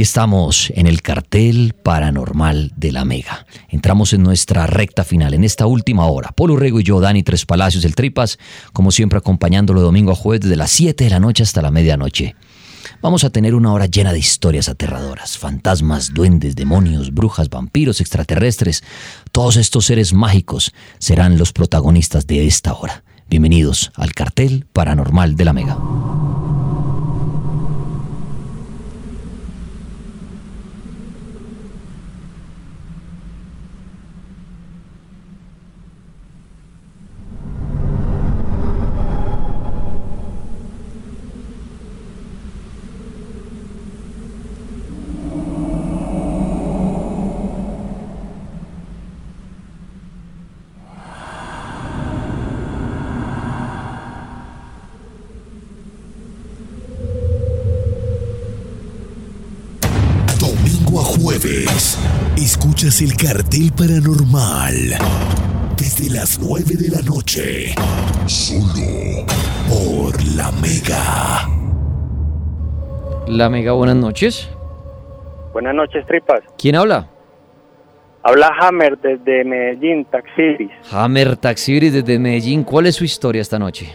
Estamos en el cartel paranormal de la Mega. Entramos en nuestra recta final, en esta última hora. Polo Rego y yo, Dani Tres Palacios, el Tripas, como siempre acompañándolo domingo a jueves desde las 7 de la noche hasta la medianoche. Vamos a tener una hora llena de historias aterradoras, fantasmas, duendes, demonios, brujas, vampiros, extraterrestres. Todos estos seres mágicos serán los protagonistas de esta hora. Bienvenidos al cartel paranormal de la Mega. Domingo a jueves, el cartel paranormal. Desde las 9 de la noche. Solo por la Mega. La Mega, buenas noches. Buenas noches, tripas. ¿Quién habla? Habla Hammer desde Medellín, Taxiris. Hammer Taxiris desde Medellín. ¿Cuál es su historia esta noche?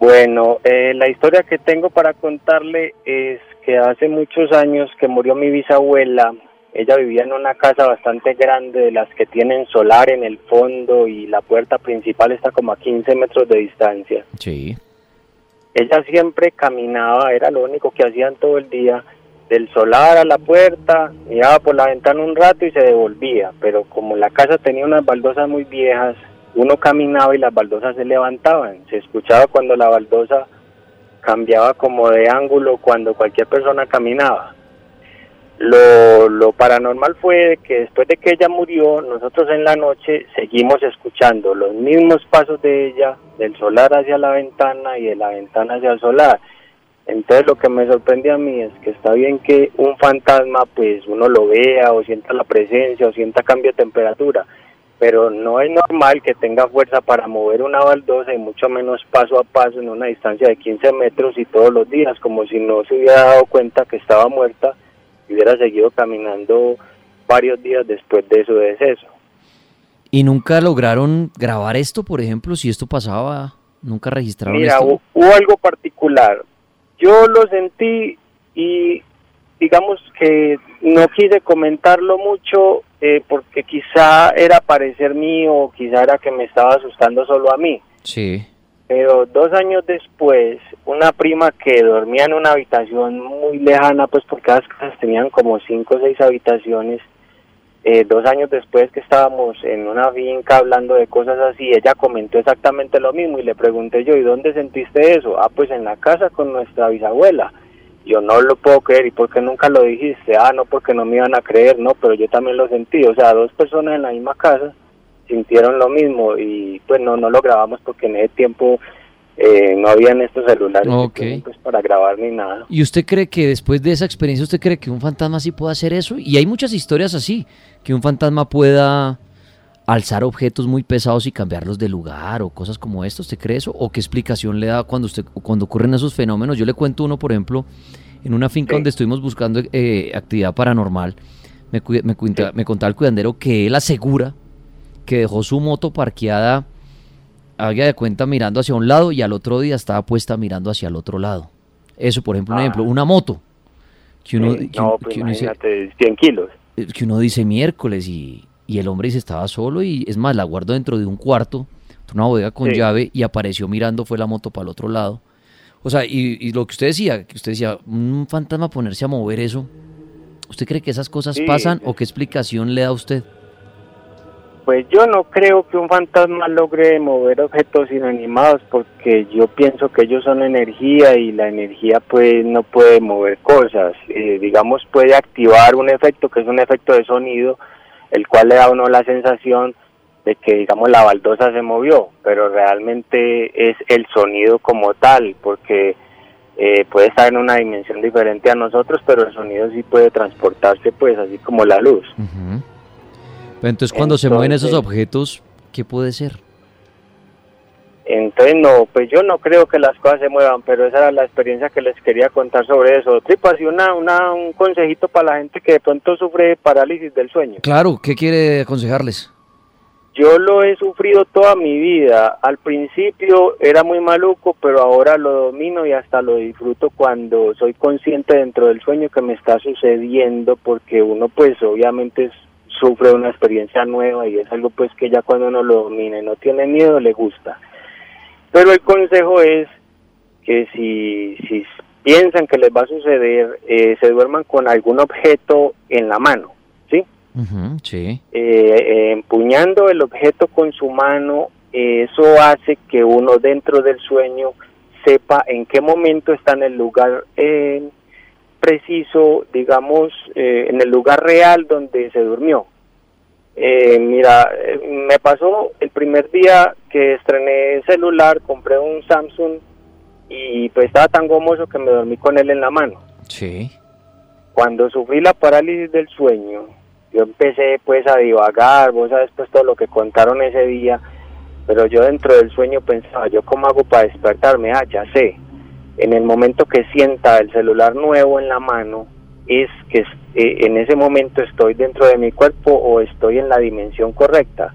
Bueno, eh, la historia que tengo para contarle es que hace muchos años que murió mi bisabuela. Ella vivía en una casa bastante grande de las que tienen solar en el fondo y la puerta principal está como a 15 metros de distancia. Sí. Ella siempre caminaba, era lo único que hacían todo el día, del solar a la puerta, miraba por la ventana un rato y se devolvía, pero como la casa tenía unas baldosas muy viejas, uno caminaba y las baldosas se levantaban, se escuchaba cuando la baldosa cambiaba como de ángulo cuando cualquier persona caminaba. Lo, lo paranormal fue que después de que ella murió, nosotros en la noche seguimos escuchando los mismos pasos de ella, del solar hacia la ventana y de la ventana hacia el solar. Entonces lo que me sorprende a mí es que está bien que un fantasma pues uno lo vea o sienta la presencia o sienta cambio de temperatura, pero no es normal que tenga fuerza para mover una baldosa y mucho menos paso a paso en una distancia de 15 metros y todos los días, como si no se hubiera dado cuenta que estaba muerta hubiera seguido caminando varios días después de su deceso. ¿Y nunca lograron grabar esto, por ejemplo, si esto pasaba? ¿Nunca registraron Mira, esto? hubo algo particular. Yo lo sentí y digamos que no quise comentarlo mucho eh, porque quizá era parecer mío o quizá era que me estaba asustando solo a mí. Sí. Pero dos años después, una prima que dormía en una habitación muy lejana, pues porque las casas tenían como cinco o seis habitaciones, eh, dos años después que estábamos en una finca hablando de cosas así, ella comentó exactamente lo mismo y le pregunté yo, ¿y dónde sentiste eso? Ah, pues en la casa con nuestra bisabuela. Yo no lo puedo creer, ¿y por qué nunca lo dijiste? Ah, no, porque no me iban a creer, no, pero yo también lo sentí. O sea, dos personas en la misma casa sintieron lo mismo y pues no, no lo grabamos porque en ese tiempo eh, no habían estos celulares pues, para grabar ni nada. ¿Y usted cree que después de esa experiencia, usted cree que un fantasma sí puede hacer eso? Y hay muchas historias así, que un fantasma pueda alzar objetos muy pesados y cambiarlos de lugar o cosas como esto. ¿Usted cree eso? ¿O qué explicación le da cuando, usted, cuando ocurren esos fenómenos? Yo le cuento uno, por ejemplo, en una finca donde estuvimos buscando eh, actividad paranormal. Me, me, me contaba el cuidandero que él asegura que dejó su moto parqueada haga de cuenta mirando hacia un lado y al otro día estaba puesta mirando hacia el otro lado. Eso, por ejemplo, un ejemplo, ah. una moto. Que uno, no, pues imagínate, 100 kilos. Eh, que uno dice miércoles y, el hombre dice estaba solo y es más, la guardó dentro de un cuarto, una bodega con llave y apareció mirando, fue la moto para el otro lado. O sea, y, lo que usted decía, que usted decía, un fantasma ponerse a mover eso, ¿usted cree que esas cosas pasan o qué explicación le da a usted? Pues yo no creo que un fantasma logre mover objetos inanimados porque yo pienso que ellos son energía y la energía pues no puede mover cosas. Eh, digamos puede activar un efecto que es un efecto de sonido, el cual le da a uno la sensación de que digamos la baldosa se movió, pero realmente es el sonido como tal, porque eh, puede estar en una dimensión diferente a nosotros, pero el sonido sí puede transportarse pues así como la luz entonces cuando se mueven esos objetos, ¿qué puede ser? Entonces no, pues yo no creo que las cosas se muevan, pero esa era la experiencia que les quería contar sobre eso. Tripas y una, una, un consejito para la gente que de pronto sufre parálisis del sueño. Claro, ¿qué quiere aconsejarles? Yo lo he sufrido toda mi vida. Al principio era muy maluco, pero ahora lo domino y hasta lo disfruto cuando soy consciente dentro del sueño que me está sucediendo, porque uno pues obviamente es sufre una experiencia nueva y es algo pues que ya cuando uno lo domina y no tiene miedo le gusta. Pero el consejo es que si, si piensan que les va a suceder, eh, se duerman con algún objeto en la mano, ¿sí? sí. Eh, empuñando el objeto con su mano, eso hace que uno dentro del sueño sepa en qué momento está en el lugar eh, preciso, digamos, en el lugar real donde se durmió. Eh, mira, eh, me pasó el primer día que estrené celular, compré un Samsung y pues estaba tan gomoso que me dormí con él en la mano. Sí. Cuando sufrí la parálisis del sueño, yo empecé pues a divagar, vos sabes pues todo lo que contaron ese día, pero yo dentro del sueño pensaba, ¿yo cómo hago para despertarme? Ah, ya sé. En el momento que sienta el celular nuevo en la mano, es que eh, en ese momento estoy dentro de mi cuerpo o estoy en la dimensión correcta.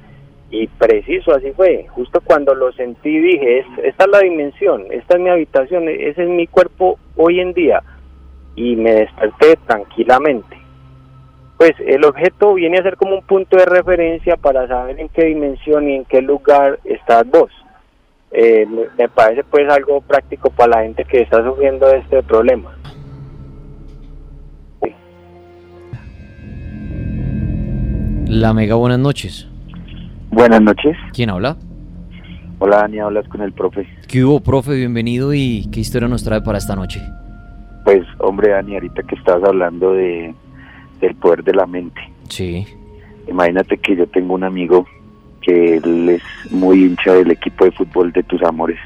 Y preciso, así fue. Justo cuando lo sentí dije, esta es la dimensión, esta es mi habitación, ese es mi cuerpo hoy en día. Y me desperté tranquilamente. Pues el objeto viene a ser como un punto de referencia para saber en qué dimensión y en qué lugar estás vos. Eh, me parece pues algo práctico para la gente que está sufriendo este problema. La Mega, buenas noches. Buenas noches. ¿Quién habla? Hola, Dani, hablas con el profe. ¿Qué hubo, profe? Bienvenido y ¿qué historia nos trae para esta noche? Pues, hombre, Dani, ahorita que estabas hablando de del poder de la mente. Sí. Imagínate que yo tengo un amigo que él es muy hincha del equipo de fútbol de tus amores.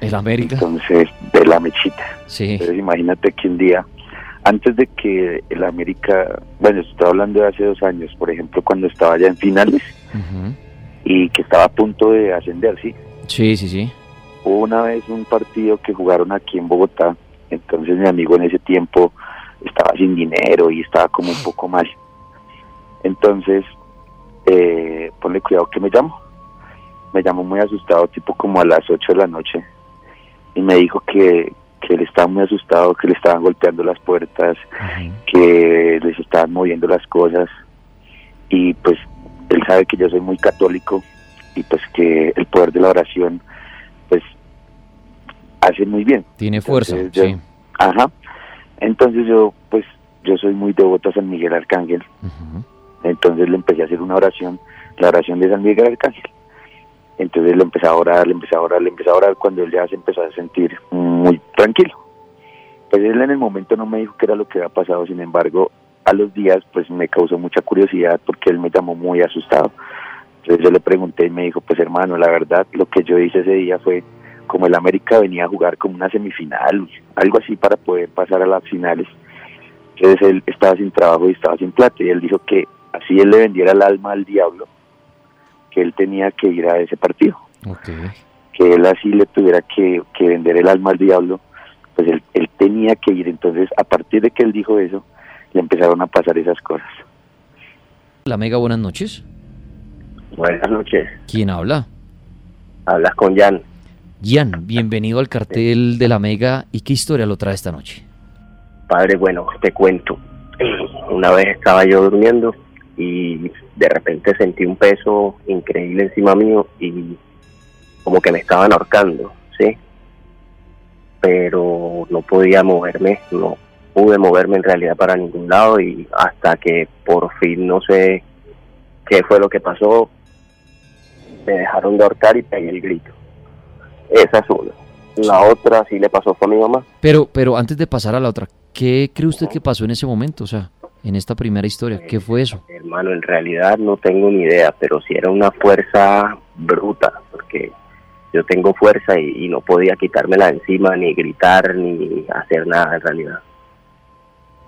¿El América? Entonces, de la mechita. Sí. Entonces, imagínate que un día antes de que el América, bueno, estoy hablando de hace dos años, por ejemplo, cuando estaba ya en finales y que estaba a punto de ascender, ¿sí? Sí, sí, sí. Hubo una vez un partido que jugaron aquí en Bogotá, entonces mi amigo en ese tiempo estaba sin dinero y estaba como un poco mal. Entonces, eh, ponle cuidado que me llamo. Me llamó muy asustado, tipo como a las 8 de la noche, y me dijo que, que él estaba muy asustado, que le estaban golpeando las puertas, que les estaban moviendo las cosas y pues él sabe que yo soy muy católico y pues que el poder de la oración pues hace muy bien. Tiene fuerza, sí. Ajá. Entonces yo pues yo soy muy devoto a San Miguel Arcángel Entonces le empecé a hacer una oración, la oración de San Miguel Arcángel. Entonces le empecé a orar, le empecé a orar, le empecé a orar cuando él ya se empezó a sentir muy tranquilo. Pues él en el momento no me dijo qué era lo que había pasado, sin embargo, a los días pues me causó mucha curiosidad porque él me llamó muy asustado. Entonces yo le pregunté y me dijo, pues hermano, la verdad lo que yo hice ese día fue como el América venía a jugar como una semifinal, algo así para poder pasar a las finales. Entonces él estaba sin trabajo y estaba sin plata y él dijo que así él le vendiera el alma al diablo, que él tenía que ir a ese partido. Que él así le tuviera que, vender el alma al diablo, pues él, él tenía que ir. Entonces a partir de que él dijo eso, le empezaron a pasar esas cosas. La Mega, buenas noches. Buenas noches. ¿Quién habla? Hablas con Jan. Jan, bienvenido al cartel de la Mega. ¿Y qué historia lo trae esta noche? Padre, bueno, te cuento. Una vez estaba yo durmiendo y de repente sentí un peso increíble encima mío y como que me estaban ahorcando, ¿sí? Pero no podía moverme, no pude moverme en realidad para ningún lado y hasta que por fin no sé qué fue lo que pasó, me dejaron de ahorcar y pegué el grito. Esa es una. La otra sí le pasó fue a mi mamá. Pero, pero antes de pasar a la otra, ¿qué cree usted que pasó en ese momento? O sea, en esta primera historia, ¿qué fue eso? Hermano, en realidad no tengo ni idea, pero sí era una fuerza bruta, porque yo tengo fuerza y, y no podía quitármela encima, ni gritar, ni hacer nada en realidad.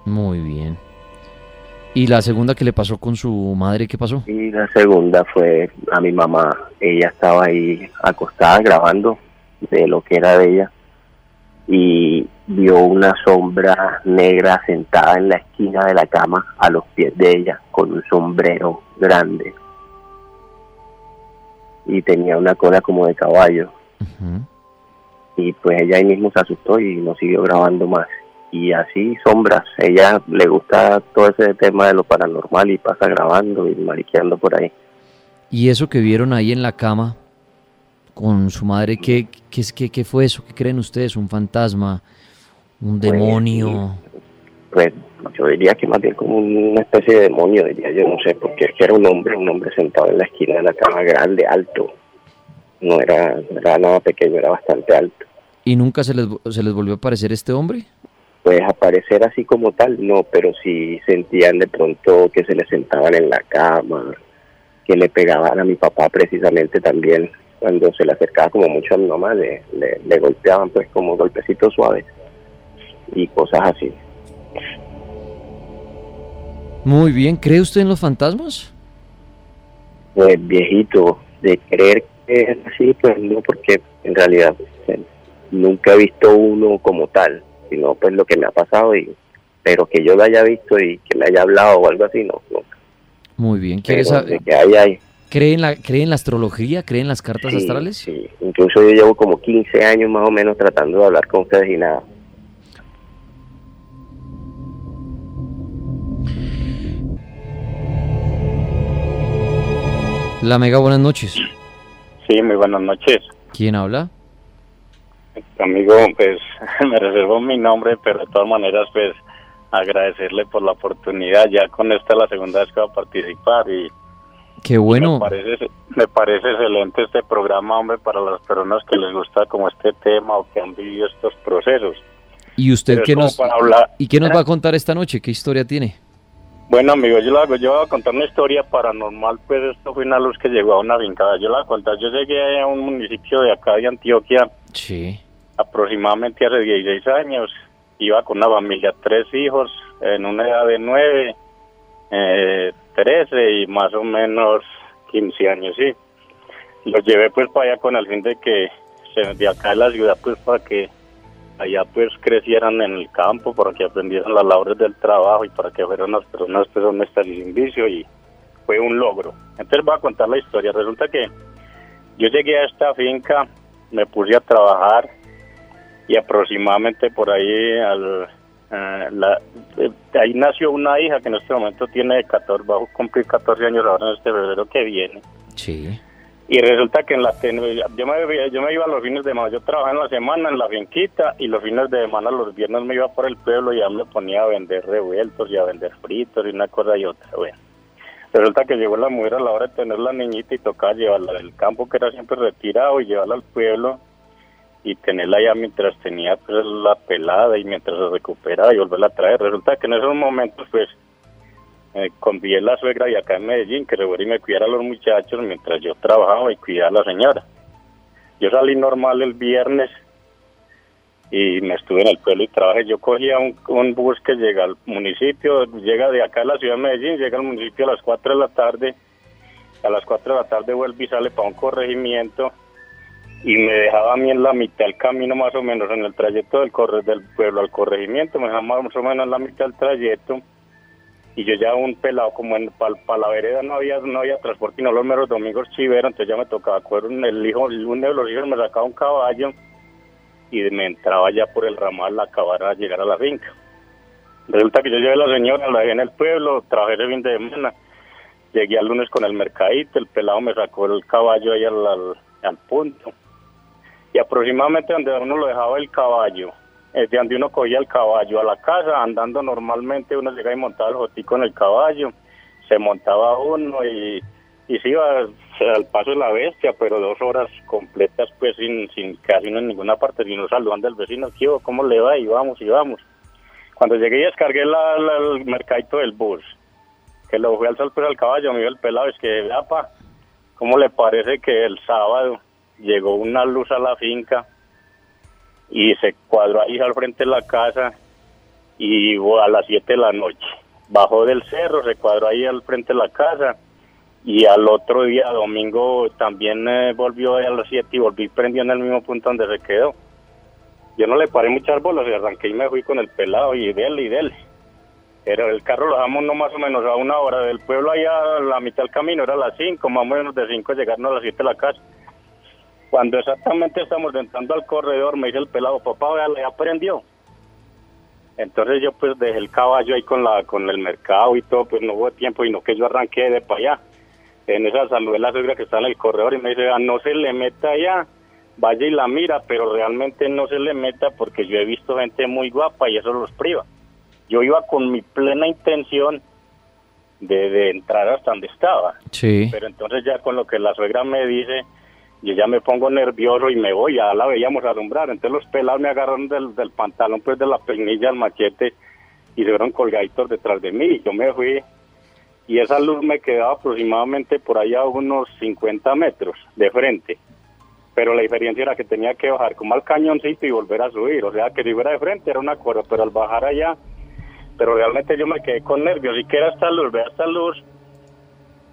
Muy bien. ¿Y la segunda que le pasó con su madre, qué pasó? Y la segunda fue a mi mamá. Ella estaba ahí acostada grabando de lo que era de ella y vio una sombra negra sentada en la esquina de la cama a los pies de ella con un sombrero grande y tenía una cola como de caballo. Y pues ella ahí mismo se asustó y no siguió grabando más y así sombras. Ella le gusta todo ese tema de lo paranormal y pasa grabando y mariqueando por ahí. ¿Y eso que vieron ahí en la cama con su madre, qué, qué, qué, qué fue eso? ¿Qué creen ustedes? ¿Un fantasma? ¿Un pues, demonio? Pues, yo diría que más bien como una especie de demonio, diría yo, no sé, porque es que era un hombre, un hombre sentado en la esquina de la cama grande, alto. No era, era nada pequeño, era bastante alto. ¿Y nunca se les, se les volvió a aparecer este hombre? pues aparecer así como tal, no, pero sí sentían de pronto que se le sentaban en la cama, que le pegaban a mi papá precisamente también, cuando se le acercaba como mucho a mi mamá, le, le, golpeaban pues como golpecitos suaves y cosas así. Muy bien, ¿cree usted en los fantasmas? Pues viejito, de creer que es así, pues no, porque en realidad pues, nunca he visto uno como tal sino pues lo que me ha pasado y pero que yo lo haya visto y que me haya hablado o algo así, no, Muy bien, ¿quieres saber? ¿Cree en, la, ¿Cree en la astrología? ¿Cree en las cartas astrales? Sí, incluso yo llevo como 15 años más o menos tratando de hablar con ustedes y nada. La Mega, buenas noches. Sí, muy buenas noches. ¿Quién habla? Amigo, pues me reservo mi nombre, pero de todas maneras, pues agradecerle por la oportunidad. Ya con esta es la segunda vez que va a participar y Qué bueno. me, parece, me parece excelente este programa, hombre, para las personas que les gusta como este tema o que han vivido estos procesos. ¿Y usted qué nos, ¿y qué nos va a contar esta noche? ¿Qué historia tiene? Bueno, amigo, yo, lo yo voy a contar una historia paranormal, pues esto fue una luz que llegó a una vincada. Yo la voy a contar, yo llegué a un municipio de acá de Antioquia. Sí aproximadamente hace 16 años. Iba con una familia, tres hijos, en una edad de 9, eh, 13 y más o menos 15 años, sí. Los llevé pues para allá con el fin de que se, de acá de la ciudad pues para que allá pues crecieran en el campo, para que aprendieran las labores del trabajo y para que fueran unas personas pues honestas y sin vicio y fue un logro. Entonces voy a contar la historia. Resulta que yo llegué a esta finca, me puse a trabajar, y aproximadamente por ahí al, eh, la, eh, ahí nació una hija que en este momento tiene 14, va a cumplir 14 años ahora en este febrero que viene. Sí. Y resulta que en la yo me, yo me iba los fines de semana, yo trabajaba en la semana en la finquita y los fines de semana, los viernes me iba por el pueblo y ya me ponía a vender revueltos y a vender fritos y una cosa y otra. Bueno, Resulta que llegó la mujer a la hora de tener la niñita y tocaba llevarla del campo que era siempre retirado y llevarla al pueblo y tenerla allá mientras tenía pues, la pelada y mientras se recuperaba y volverla a traer. Resulta que en esos momentos pues eh, convié la suegra y acá en Medellín que y me cuidara a los muchachos mientras yo trabajaba y cuidaba a la señora. Yo salí normal el viernes y me estuve en el pueblo y trabajé. Yo cogía un, un, bus que llega al municipio, llega de acá a la ciudad de Medellín, llega al municipio a las 4 de la tarde, a las 4 de la tarde vuelve y sale para un corregimiento y me dejaba a mí en la mitad del camino más o menos, en el trayecto del, corre, del pueblo al corregimiento, me dejaba más o menos en la mitad del trayecto y yo ya un pelado como en para la vereda no había no había transporte y no los meros domingos chivero entonces ya me tocaba el hijo uno de los hijos me sacaba un caballo y me entraba ya por el ramal a acabar a llegar a la finca. Resulta que yo llevé a la señora la dejé en el pueblo trabajé ese fin de semana llegué al lunes con el mercadito el pelado me sacó el caballo ahí al, al punto. Y aproximadamente donde uno lo dejaba el caballo de donde uno cogía el caballo a la casa, andando normalmente, uno llegaba y montaba el jotico en el caballo, se montaba uno y, y se iba al paso de la bestia, pero dos horas completas, pues sin, sin casi no en ninguna parte, sino saludando al vecino, tío, ¿cómo le va? Y vamos, y vamos. Cuando llegué y descargué el mercadito del bus, que lo fui al sol pues al caballo, me dio el pelado, es que, apa, ¿cómo le parece que el sábado llegó una luz a la finca? Y se cuadró ahí al frente de la casa y a las 7 de la noche. Bajó del cerro, se cuadró ahí al frente de la casa y al otro día, domingo, también eh, volvió a las 7 y volví prendió en el mismo punto donde se quedó. Yo no le paré muchas bolas y arranqué y me fui con el pelado y él y él. Pero el carro lo dejamos no más o menos a una hora del pueblo allá a la mitad del camino, era a las 5, más o menos de 5 llegarnos a las 7 de la casa. Cuando exactamente estamos entrando al corredor, me dice el pelado, papá, ya aprendió. Entonces yo pues dejé el caballo ahí con la con el mercado y todo, pues no hubo tiempo, y no que yo arranqué de para allá. En esa saludé la suegra que está en el corredor y me dice, ah, no se le meta allá, vaya y la mira, pero realmente no se le meta porque yo he visto gente muy guapa y eso los priva. Yo iba con mi plena intención de, de entrar hasta donde estaba. Sí. Pero entonces ya con lo que la suegra me dice, yo ya me pongo nervioso y me voy, ya la veíamos alumbrar, entonces los pelados me agarraron del, del pantalón, pues de la peinilla al machete y se fueron colgaditos detrás de mí, yo me fui y esa luz me quedaba aproximadamente por allá unos 50 metros de frente, pero la diferencia era que tenía que bajar como al cañoncito y volver a subir, o sea que si fuera de frente era una cosa, pero al bajar allá, pero realmente yo me quedé con nervios, y que era esta luz, vea esta luz,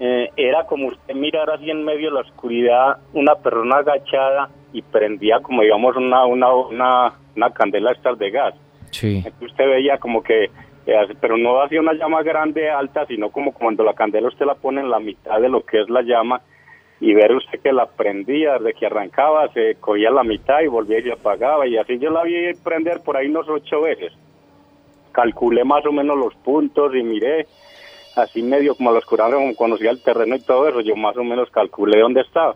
eh, era como usted mirar así en medio de la oscuridad una persona agachada y prendía como digamos una una una, una candela esta de gas. Sí. usted veía como que, eh, pero no hacía una llama grande, alta, sino como cuando la candela usted la pone en la mitad de lo que es la llama y ver usted que la prendía, desde que arrancaba, se cogía la mitad y volvía y apagaba y así yo la vi prender por ahí unos ocho veces. Calculé más o menos los puntos y miré así medio como los curaron, como conocía el terreno y todo eso, yo más o menos calculé dónde estaba.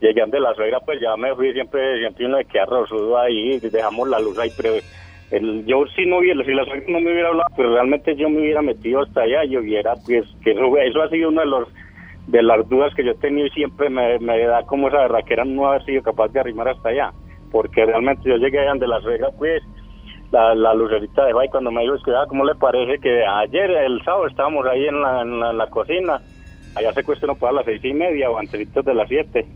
Llegué ante la suegra, pues ya me fui siempre, siempre uno de arrozudo ahí, dejamos la luz ahí, pero el, yo si no hubiera, si la suegra no me hubiera hablado, pues realmente yo me hubiera metido hasta allá y hubiera, pues, que eso, eso ha sido una de los de las dudas que yo he tenido y siempre me, me da como esa verdad que era no haber sido capaz de arrimar hasta allá, porque realmente yo llegué allá donde la suegra, pues, la, la lucerita de y cuando me dijo, ah, ¿cómo le parece que ayer, el sábado, estábamos ahí en la, cocina, allá se cuesta no a las seis y media o antes de las siete.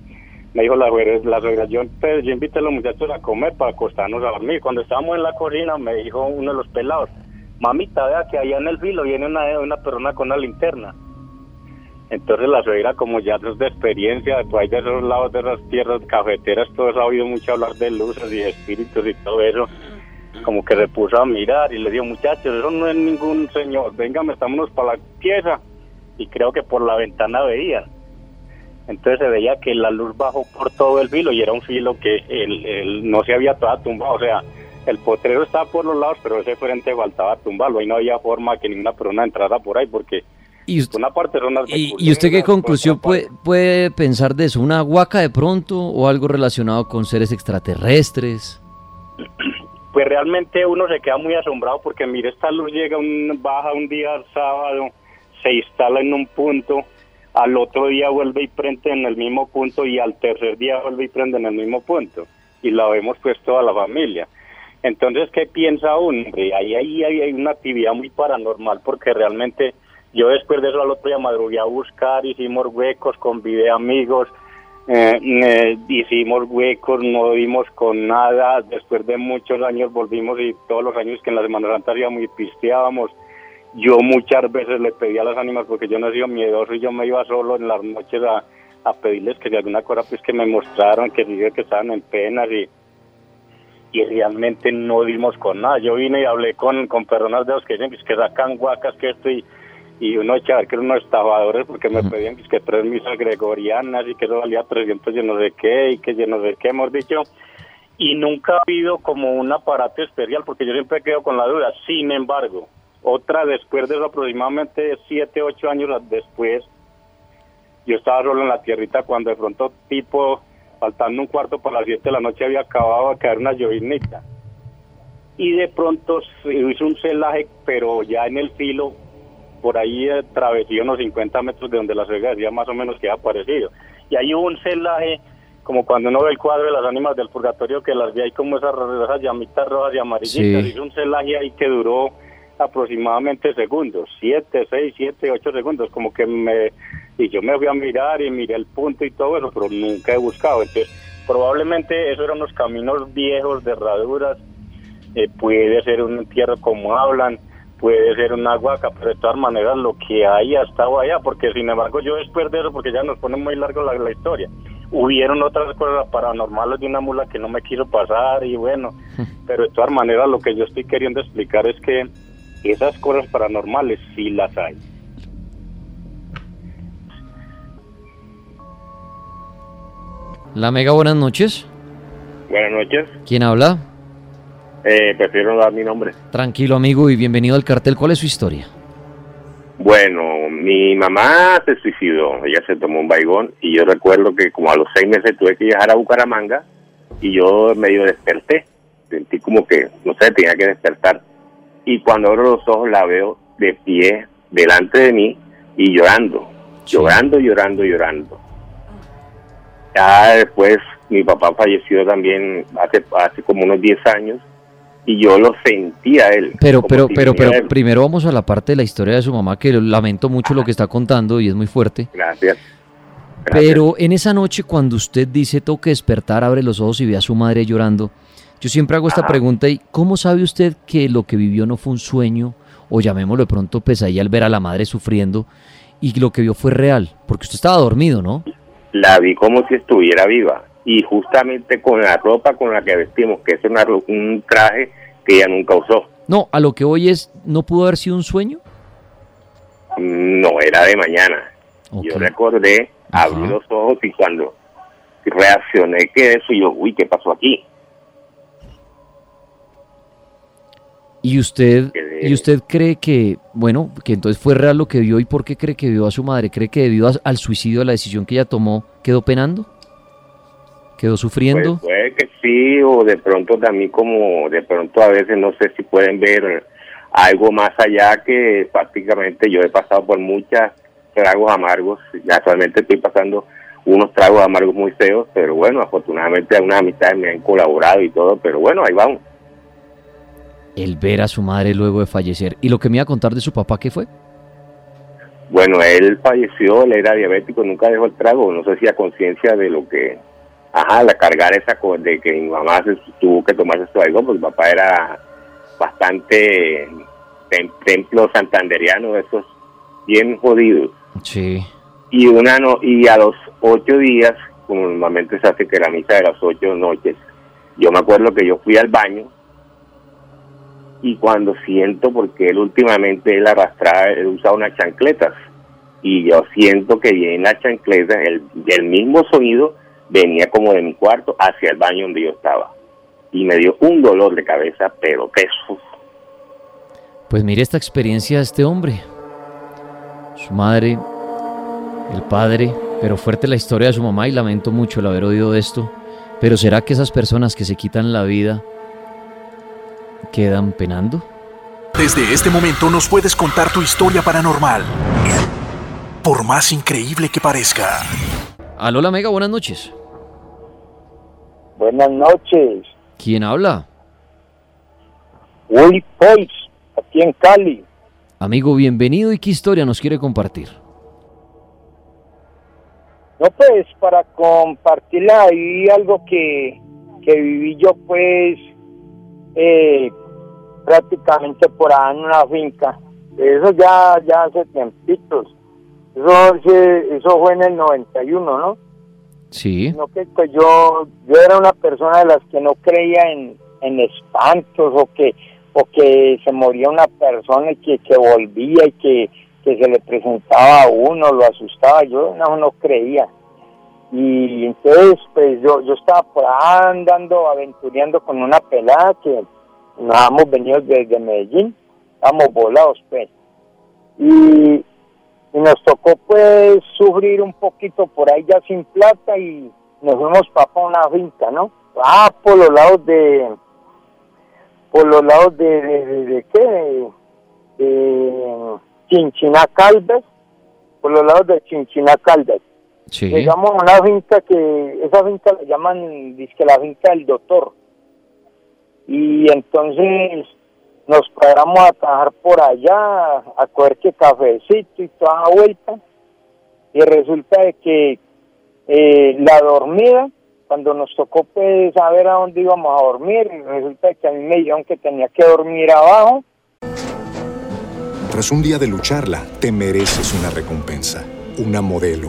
Me dijo la, la suegra, yo, pues, yo invité a los muchachos a comer para acostarnos a dormir. Cuando estábamos en la cocina, me dijo uno de los pelados, mamita, vea que allá en el filo viene una, una persona con una linterna. Entonces la suegra, como ya es de experiencia, pues de esos lados de esas tierras cafeteras, todos ha oído mucho hablar de luces y espíritus y todo eso como que se puso a mirar y le dijo, muchachos, eso no es ningún señor, venga, metámonos para la pieza. Y creo que por la ventana veía. Entonces se veía que la luz bajó por todo el filo y era un filo que el, no se había toda tumbado. O sea, el potrero estaba por los lados, pero ese frente faltaba tumbarlo. y no había forma que ninguna persona entrara por ahí porque ¿Y usted, una parte y, ¿Y usted qué conclusión puede, puede pensar de eso? ¿Una huaca de pronto o algo relacionado con seres extraterrestres? pues realmente uno se queda muy asombrado porque mire esta luz llega un baja un día sábado se instala en un punto, al otro día vuelve y prende en el mismo punto y al tercer día vuelve y prende en el mismo punto. Y la vemos pues toda la familia. Entonces, ¿qué piensa uno? Ahí, ahí, ahí hay una actividad muy paranormal porque realmente yo después de eso al otro día madrugué a buscar, hicimos huecos, convidé amigos, eh, hicimos huecos, no vimos con nada. Después de muchos años volvimos y todos los años que en la Semana Santa íbamos y pisteábamos. Yo muchas veces le pedí a las ánimas porque yo no he sido miedoso y yo me iba solo en las noches a, a pedirles que si alguna cosa pues que me mostraron, que dije que estaban en penas y, y realmente no dimos con nada. Yo vine y hablé con, con personas de los que dicen que sacan guacas que estoy y uno echaba que eran unos estafadores porque me pedían que, tres misas gregorianas y que eso valía 300 y no sé qué y que yo no sé qué hemos dicho. Y nunca ha habido como un aparato especial porque yo siempre quedo con la duda. Sin embargo otra después de eso aproximadamente 7, 8 años después yo estaba solo en la tierrita cuando de pronto tipo faltando un cuarto para las 7 de la noche había acabado de caer una llovinita y de pronto hizo un celaje pero ya en el filo por ahí atravesé unos 50 metros de donde la Vega decía más o menos que ha aparecido. Y ahí hubo un celaje, como cuando uno ve el cuadro de las ánimas del purgatorio, que las vi ahí como esas, esas llamitas rojas y amarillitas. Hizo un celaje ahí que duró aproximadamente segundos, 7, 6, 7, 8 segundos, como que me... Y yo me fui a mirar y miré el punto y todo eso, pero nunca he buscado. Entonces, probablemente esos eran los caminos viejos de herraduras, eh, puede ser un entierro como hablan, puede ser una guaca, pero de todas maneras lo que hay ha estado allá, porque sin embargo yo después de eso, porque ya nos pone muy largo la, la historia, hubieron otras cosas paranormales de una mula que no me quiso pasar y bueno, pero de todas maneras lo que yo estoy queriendo explicar es que esas cosas paranormales sí las hay. La Mega, buenas noches. Buenas noches. ¿Quién habla? Eh, prefiero no dar mi nombre. Tranquilo, amigo, y bienvenido al cartel. ¿Cuál es su historia? Bueno, mi mamá se suicidó, ella se tomó un baigón y yo recuerdo que como a los seis meses tuve que viajar a Bucaramanga y yo medio desperté, sentí como que, no sé, tenía que despertar. Y cuando abro los ojos la veo de pie delante de mí y llorando, llorando, llorando, llorando. Ya después mi papá falleció también hace, hace como unos 10 años y yo lo sentía él. Pero, pero, pero, pero primero vamos a la parte de la historia de su mamá, que lamento mucho lo que está contando y es muy fuerte. Gracias. Pero en esa noche cuando usted dice tengo que despertar, abre los ojos y ve a su madre llorando, yo siempre hago esta pregunta y ¿cómo sabe usted que lo que vivió no fue un sueño o llamémoslo de pronto pesadilla al ver a la madre sufriendo y lo que vio fue real? Porque usted estaba dormido, ¿no? La vi como si estuviera viva y justamente con la ropa con la que vestimos, que es un traje que ella nunca usó. No, a lo que hoy es, ¿no pudo haber sido un sueño? No, era de mañana. Yo recordé, abrí los ojos y cuando reaccioné que eso, yo, uy, ¿qué pasó aquí? ¿Y usted, ¿Y usted cree que, bueno, que entonces fue real lo que vio y por qué cree que vio a su madre? ¿Cree que debido al suicidio, a la decisión que ella tomó, quedó penando? ¿Quedó sufriendo? Pues puede que sí, o de pronto también como, de pronto a veces no sé si pueden ver algo más allá que prácticamente yo he pasado por muchos tragos amargos, y actualmente estoy pasando unos tragos amargos muy feos, pero bueno, afortunadamente algunas amistades me han colaborado y todo, pero bueno, ahí vamos. El ver a su madre luego de fallecer. ¿Y lo que me iba a contar de su papá qué fue? Bueno, él falleció, él era diabético, nunca dejó el trago, no sé si a conciencia de lo que ajá, la cargar esa de que mi mamá se, tuvo que tomarse su algo, porque mi papá era bastante templo santanderiano, esos bien jodidos. Sí. Y una no, y a los ocho días, como normalmente se hace que la misa de las ocho noches, yo me acuerdo que yo fui al baño y cuando siento, porque él últimamente él arrastraba, él usaba unas chancletas, y yo siento que viene la chancleta, el, el mismo sonido venía como de mi cuarto hacia el baño donde yo estaba. Y me dio un dolor de cabeza, pero peso. Pues mire esta experiencia de este hombre. Su madre, el padre, pero fuerte la historia de su mamá y lamento mucho el haber oído esto. Pero ¿será que esas personas que se quitan la vida quedan penando? Desde este momento nos puedes contar tu historia paranormal, por más increíble que parezca. Aló, la Mega, buenas noches. Buenas noches. ¿Quién habla? Willy Pois, aquí en Cali. Amigo, bienvenido y qué historia nos quiere compartir. No, pues para compartirla ahí algo que, que viví yo, pues eh, prácticamente por ahí en una finca. Eso ya, ya hace tiempitos. Eso, eso fue en el 91, ¿no? Sí. No que pues, yo, yo era una persona de las que no creía en, en espantos o que o que se moría una persona y que, que volvía y que, que se le presentaba a uno, lo asustaba, yo no, no creía. Y entonces, pues yo, yo estaba por andando, aventureando con una pelada que nos hemos venido desde Medellín, estamos volados, pues. Y, y nos tocó, pues, sufrir un poquito por ahí ya sin plata y nos fuimos para una finca, ¿no? Ah, por los lados de por los lados de, de, de, de qué, de Chinchina Caldas, por los lados de Chinchina Caldas. Sí. Llegamos a una finca que, esa finca la llaman, dice la finca del doctor. Y entonces nos paramos a trabajar por allá, a coger que cafecito y toda la vuelta. Y resulta de que eh, la dormida cuando nos tocó pues saber a dónde íbamos a dormir, resulta que a mí me dijeron que tenía que dormir abajo. Tras un día de lucharla, te mereces una recompensa, una modelo,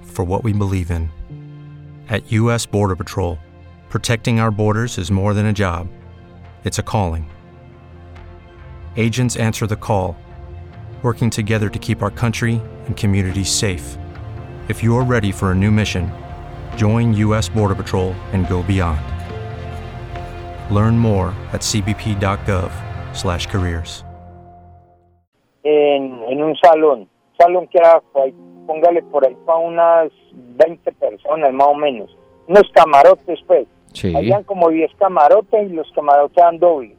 for what we believe in. At U.S. Border Patrol, protecting our borders is more than a job, it's a calling. Agents answer the call, working together to keep our country and communities safe. If you are ready for a new mission, join U.S. Border Patrol and go beyond. Learn more at cbp.gov/careers. En, en un salón, salón que era, póngale por ahí para unas 20 personas más o menos. Unos camarotes, pues. Sí. Habían como 10 camarotes y los camarotes eran dobles.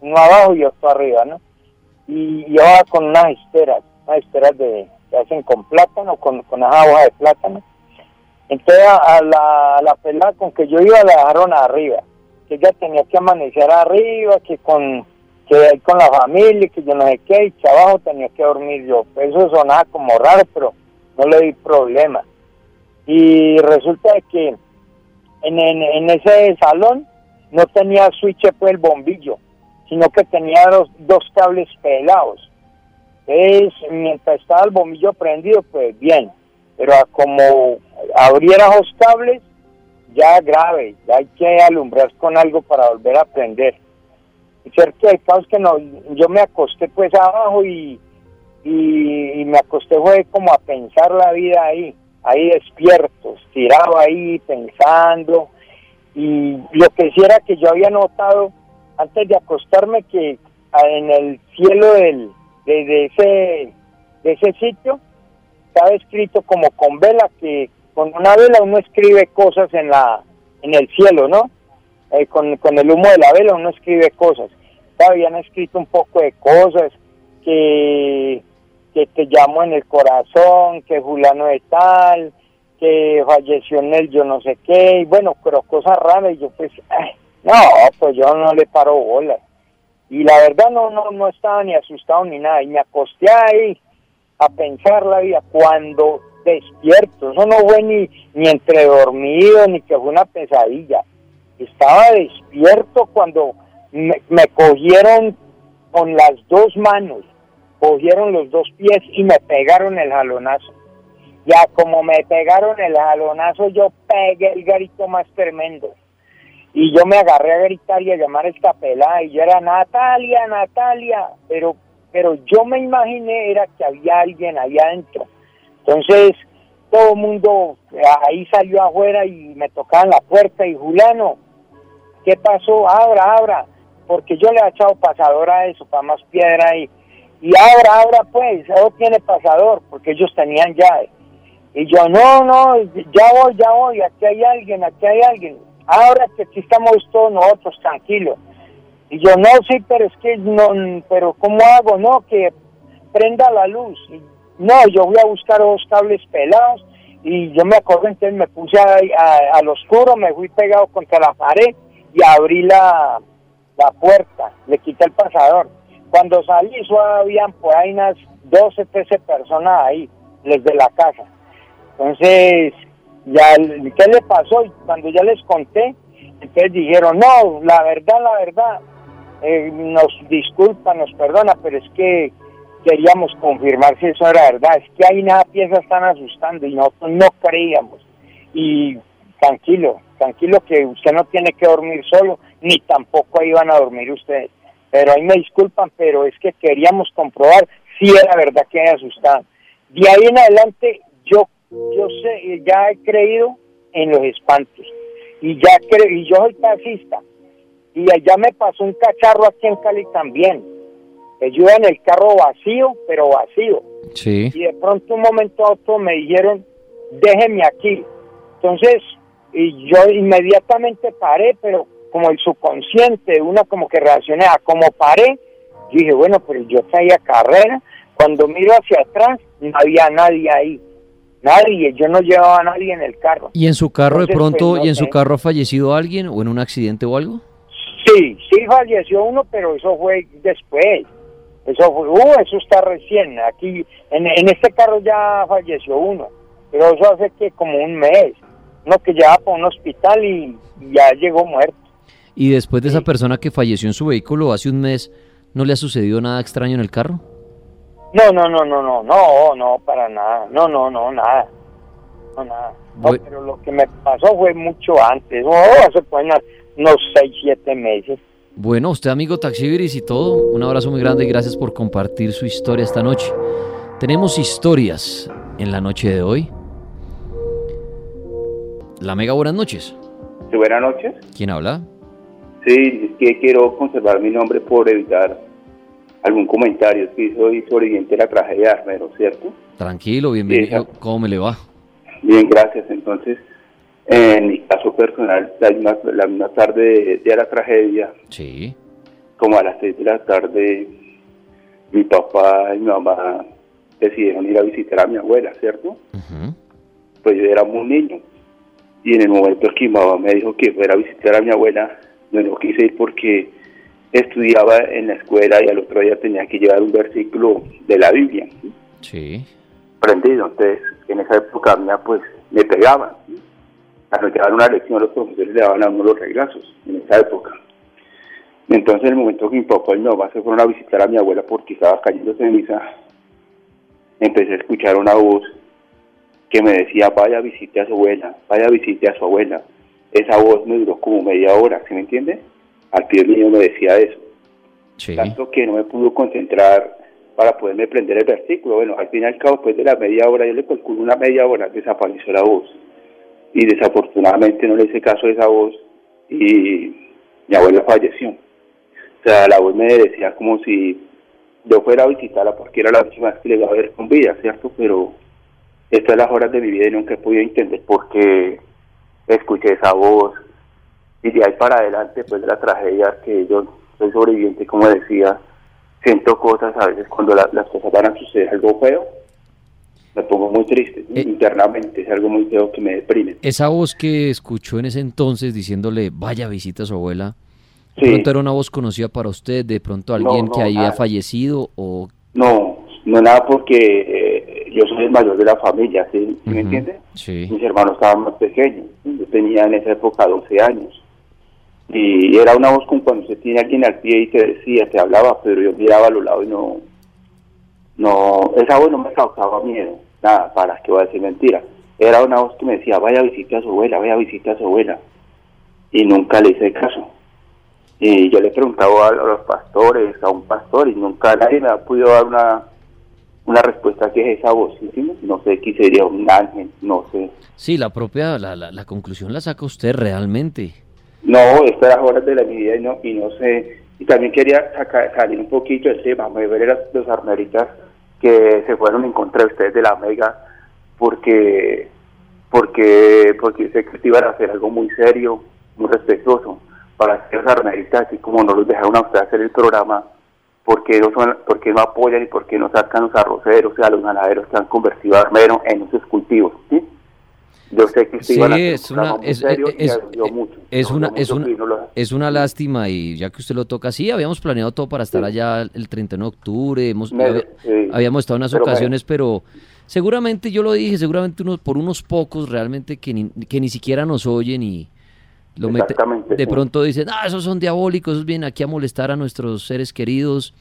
Uno abajo y otro arriba, ¿no? Y llevaba con unas esteras, unas esteras de, que hacen con plátano, con, con hoja de plátano. Entonces a la, a la pelada con que yo iba la dejaron arriba, que ella tenía que amanecer arriba, que con que ahí con la familia, que yo no sé qué, y que abajo tenía que dormir yo. Pues eso sonaba como raro, pero no le di problema. Y resulta que en, en, ese salón no tenía switch pues el bombillo, sino que tenía dos, dos cables pelados. Entonces, mientras estaba el bombillo prendido, pues bien, pero como abriera los cables, ya grave, ya hay que alumbrar con algo para volver a prender. Y cierto, el caso es que no, yo me acosté pues abajo y, y, me acosté fue como a pensar la vida ahí, ahí despierto, tirado ahí pensando. Y lo que sí era que yo había notado antes de acostarme que en el cielo del, de, de ese, de ese sitio estaba escrito como con vela que con una vela uno escribe cosas en la en el cielo, ¿no? Eh, con, con el humo de la vela uno escribe cosas. Habían escrito un poco de cosas que, que te llamo en el corazón, que fulano de tal, que falleció en el yo no sé qué, y bueno, pero cosas raras, y yo pues, ay, no, pues yo no le paro bolas. Y la verdad no, no, no estaba ni asustado ni nada, y me acosté ahí a pensar la vida cuando despierto, eso no fue ni, ni entre dormido, ni que fue una pesadilla, estaba despierto cuando me, me cogieron con las dos manos, cogieron los dos pies y me pegaron el jalonazo. Ya como me pegaron el jalonazo, yo pegué el grito más tremendo. Y yo me agarré a gritar y a llamar a esta pelada, y yo era Natalia, Natalia, pero pero yo me imaginé era que había alguien ahí adentro. Entonces, todo el mundo ahí salió afuera y me tocaban la puerta y Juliano, ¿qué pasó? Abra, abra, porque yo le he echado pasador a eso, para más piedra ahí. Y abra, abra pues, no tiene pasador, porque ellos tenían llave. Y yo, no, no, ya voy, ya voy, aquí hay alguien, aquí hay alguien. Ahora que aquí estamos todos nosotros, tranquilos. Y yo, no, sí, pero es que no, pero ¿cómo hago? No, que prenda la luz. Y, no, yo voy a buscar dos cables pelados y yo me acuerdo entonces me puse a, al oscuro, me fui pegado contra la pared y abrí la, la puerta, le quité el pasador. Cuando salí, solo habían por ahí unas 12, 13 personas ahí, desde la casa. Entonces, ya, ¿qué le pasó? Y cuando ya les conté, entonces dijeron, no, la verdad, la verdad, eh, nos disculpa, nos perdona, pero es que queríamos confirmar si eso era verdad. Es que ahí nada piezas están asustando y nosotros no creíamos. Y tranquilo, tranquilo que usted no tiene que dormir solo, ni tampoco ahí van a dormir ustedes. Pero ahí me disculpan, pero es que queríamos comprobar si era verdad que hay asustado. De ahí en adelante yo yo sé, ya he creído en los espantos y ya creo, y yo soy taxista y allá me pasó un cacharro aquí en Cali también. Yo iba en el carro vacío, pero vacío. Sí. Y de pronto un momento a otro me dijeron, déjeme aquí. Entonces, y yo inmediatamente paré, pero como el subconsciente, una como que reaccioné a como paré, dije, bueno, pero yo traía carrera. Cuando miro hacia atrás, no había nadie ahí. Nadie, yo no llevaba a nadie en el carro. ¿Y en su carro de pronto, pues, no y en su carro ha fallecido alguien o en un accidente o algo? Sí, sí falleció uno, pero eso fue después. Eso fue, uh, eso está recién. Aquí, en, en este carro ya falleció uno, pero eso hace que como un mes. Uno que llevaba para un hospital y, y ya llegó muerto. Y después de esa persona que falleció en su vehículo hace un mes, ¿no le ha sucedido nada extraño en el carro? No, no, no, no, no, no, no, para nada. No, no, no, nada. No, nada. No, pero lo que me pasó fue mucho antes. Oh, hace unos, unos seis, siete meses. Bueno, usted amigo Taxibiris y todo, un abrazo muy grande y gracias por compartir su historia esta noche. Tenemos historias en la noche de hoy. La mega buenas noches. Sí, buenas noches. ¿Quién habla? Sí, es que quiero conservar mi nombre por evitar algún comentario. Es que soy sobreviviente de la tragedia de Armero, ¿cierto? Tranquilo, bienvenido. ¿Cómo me le va? Bien, gracias. Entonces, en mi caso personal, la misma, la misma tarde de, de la tragedia, Sí. como a las seis de la tarde, mi papá y mi mamá decidieron ir a visitar a mi abuela, ¿cierto? Pues yo era muy niño. Y en el momento que mi mamá me dijo que fuera a visitar a mi abuela, no no quise ir porque estudiaba en la escuela y al otro día tenía que llevar un versículo de la Biblia. ¿sí? Sí. Aprendido. Entonces, en esa época mía, pues, me pegaban. ¿sí? Cuando llevaban una lección, los profesores le daban a uno los reglazos, en esa época. Entonces, en el momento que mi papá y mi mamá se fueron a visitar a mi abuela porque estaba cayendo ceniza, empecé a escuchar una voz que me decía, vaya visite a su abuela, vaya visite a su abuela. Esa voz me duró como media hora, ¿sí me entiende? Al pie mío me decía eso. Tanto que no me pudo concentrar para poderme prender el versículo. Bueno, al fin y al cabo, después de la media hora, yo le calculo una media hora, desapareció la voz. Y desafortunadamente no le hice caso a esa voz y mi abuela falleció. O sea, la voz me decía como si yo fuera a visitarla porque era la última vez que le iba a ver con vida, ¿cierto? Pero estas las horas de mi vida y nunca he podido entender por qué escuché esa voz. Y de ahí para adelante, pues de la tragedia que yo soy sobreviviente, como decía, siento cosas a veces cuando la- las cosas van a suceder algo feo, me pongo muy triste internamente, es algo muy feo que me deprime. Esa voz que escuchó en ese entonces diciéndole, vaya visita a su abuela, ¿de Sí. pronto era una voz conocida para usted? ¿De pronto No, alguien no, que había nada. fallecido? o No, no nada porque eh, yo soy el mayor de la familia, ¿sí, ¿Sí me Ujú, entiende? Sí. Mis hermanos estaban más pequeños, yo tenía en esa época 12 años. Y era una voz como cuando se tiene alguien al pie y te decía, te hablaba, pero yo miraba a los lados y no, no, esa voz no me causaba miedo, nada, para que voy a decir mentira. Era una voz que me decía, vaya a visitar a su abuela, vaya a visitar a su abuela. Y nunca le hice caso. Y yo le he preguntado a, los pastores, a un pastor, y nunca nadie me ha podido dar una, una respuesta que es esa voz. No sé qué sería un ángel, no sé. Sí, la propia, la, la, la conclusión la saca usted realmente. No, estas horas de la vida y no, y no sé. Y también quería sacar, salir un poquito del tema, me ver a los armeritas que se fueron en contra de ustedes de la Mega, porque porque porque sé que iban a hacer algo muy serio, muy respetuoso para los armeritas, así como no los dejaron a ustedes hacer el programa, porque no son, porque no apoyan y porque no sacan los arroceros, o sea, los ganaderos que han convertido a armero en esos cultivos, ¿sí? Yo sé que sí, es una, es, es, una, es, una, es una lástima y ya que usted lo toca, sí, habíamos planeado todo para estar allá el 31 de octubre, hemos, habíamos estado en unas ocasiones, pero seguramente, yo lo dije, seguramente unos, por unos pocos realmente que ni, que ni siquiera nos oyen y lo mete, de pronto dicen, ah, esos son diabólicos, esos vienen aquí a molestar a nuestros seres queridos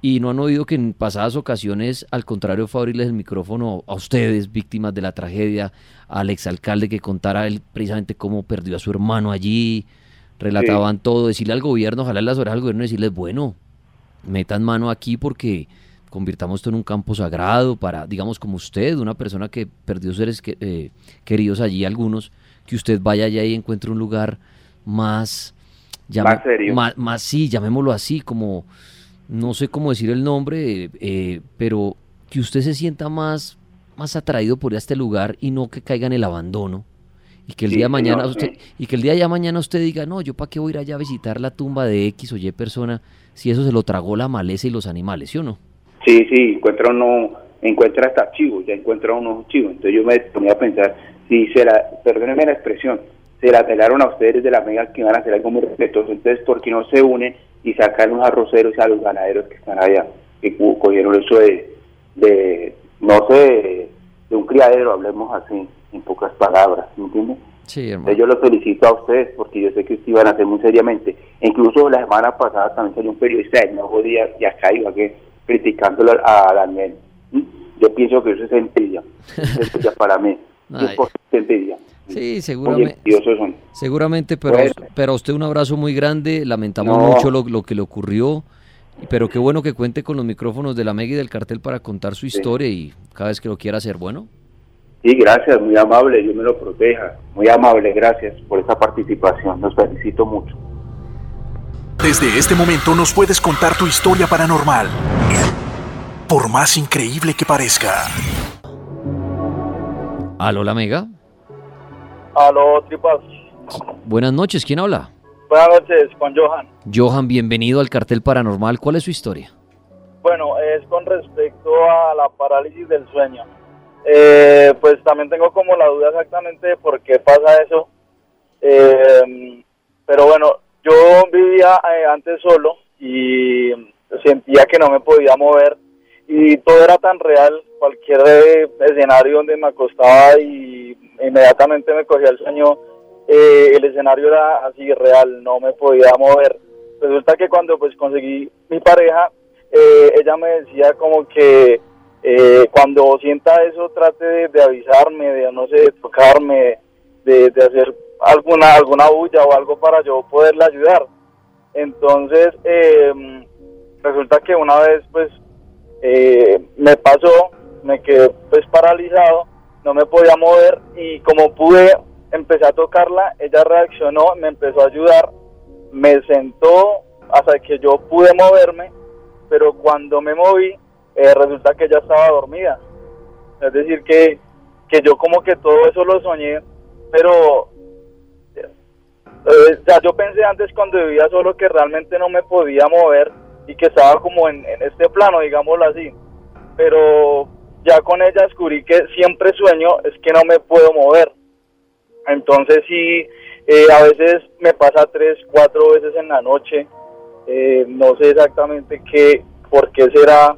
y no han oído que en pasadas ocasiones, al contrario, fue abrirles el micrófono a ustedes, víctimas de la tragedia, al exalcalde que contara él precisamente cómo perdió a su hermano allí, relataban todo, decirle al gobierno, ojalá las horas al gobierno, decirles, bueno, metan mano aquí porque convirtamos esto en un campo sagrado para, digamos, como usted, una persona que perdió seres eh, queridos allí, algunos, que usted vaya allá y encuentre un lugar más... más serio. más, sí, llamémoslo así, como no sé cómo decir el nombre, eh, pero que usted se sienta más, más atraído por este lugar y no que caiga en el abandono. Y que el día mañana usted, y que el día ya mañana usted diga, no, yo para qué voy a ir allá a visitar la tumba de X o Y persona si eso se lo tragó la maleza y los animales, ¿sí o no? Sí, sí, encuentra uno, encuentra hasta archivos, ya encuentra unos archivos. Entonces yo me ponía a pensar, si se la, perdónenme la expresión, se la pelaron a ustedes de la mega que iban a hacer algo muy respetuoso, entonces ¿por qué no se unen y sacan los arroceros a los ganaderos que están allá, que cogieron eso de, de no sé, de un criadero, hablemos así, en pocas palabras, ¿me entiendes? Sí, hermano. Yo lo felicito a ustedes porque yo sé que ustedes iban a hacer muy seriamente. Incluso la semana pasada también salió un periodista de Nuevo Día y acá iba que criticándolo a Daniel. Yo pienso que eso es envidia, es envidia para mí, es envidia. Sí, seguramente. Seguramente, pero, pero a usted un abrazo muy grande. Lamentamos mucho lo, lo, que le ocurrió. Pero qué bueno que cuente con los micrófonos de la Mega y del cartel para contar su historia y cada vez que lo quiera hacer, bueno. Sí, gracias, muy amable, Dios me lo proteja. Muy amable, gracias por esta participación, los felicito mucho. Desde este momento nos puedes contar tu historia paranormal, por más increíble que parezca. ¿Aló, la Mega? Aló, tripas. Buenas noches, ¿quién habla? Buenas noches, con Johan. Johan, bienvenido al cartel paranormal. ¿Cuál es su historia? Bueno, es con respecto a la parálisis del sueño. Eh, pues también tengo como la duda exactamente de por qué pasa eso. Eh, pero bueno, yo vivía eh, antes solo y sentía que no me podía mover y todo era tan real, cualquier escenario donde me acostaba y inmediatamente me cogía el sueño, eh, el escenario era así real, no me podía mover. Resulta que cuando pues conseguí mi pareja, eh, ella me decía como que eh, cuando sienta eso trate de, avisarme, de no sé, de tocarme, de, hacer alguna alguna bulla o algo para yo poderle ayudar. Entonces resulta que una vez pues me pasó, me quedé pues paralizado no me podía mover y como pude, empecé a tocarla, ella reaccionó, me empezó a ayudar, me sentó hasta que yo pude moverme, pero cuando me moví, eh, resulta que ella estaba dormida. Es decir, que, que yo como que todo eso lo soñé, pero eh, ya yo pensé antes cuando vivía solo que realmente no me podía mover y que estaba como en, en este plano, digámoslo así. Pero ya con ella descubrí que siempre sueño es que no me puedo mover. Entonces sí, eh, a veces me pasa tres, cuatro veces en la noche. Eh, no sé exactamente qué, por qué será.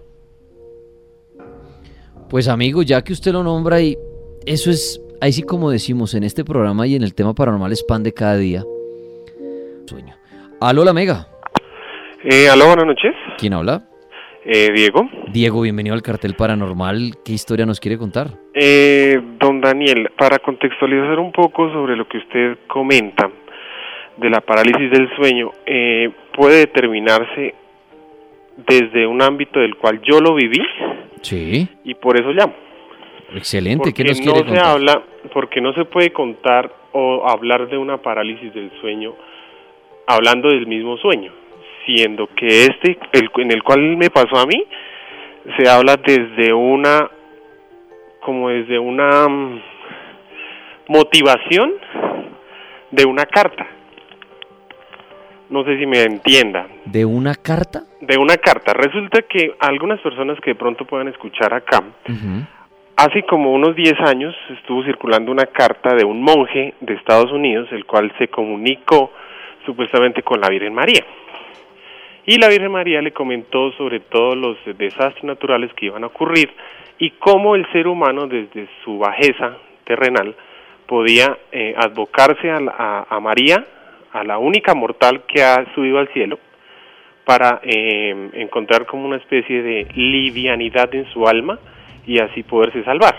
Pues amigo, ya que usted lo nombra y eso es, ahí sí como decimos en este programa y en el tema paranormal es pan de cada día. Sueño. Aló, la mega. Eh, aló, buenas noches. ¿Quién habla? Eh, Diego. Diego, bienvenido al cartel paranormal. ¿Qué historia nos quiere contar? Eh, don Daniel, para contextualizar un poco sobre lo que usted comenta, de la parálisis del sueño eh, puede determinarse desde un ámbito del cual yo lo viví Sí. y por eso llamo. Excelente. ¿Qué Porque nos no quiere se contar? habla, porque no se puede contar o hablar de una parálisis del sueño hablando del mismo sueño, siendo que este, el, en el cual me pasó a mí, se habla desde una, como desde una mm, motivación de una carta. No sé si me entienda. ¿De una carta? De una carta. Resulta que algunas personas que de pronto puedan escuchar acá, Ujú. Hace como unos 10 años estuvo circulando una carta de un monje de Estados Unidos, el cual se comunicó supuestamente con la Virgen María. Y la Virgen María le comentó sobre todos los desastres naturales que iban a ocurrir y cómo el ser humano desde su bajeza terrenal podía eh, advocarse a, la- a- a María, a la única mortal que ha subido al cielo, para eh, encontrar como una especie de livianidad en su alma y así poderse salvar.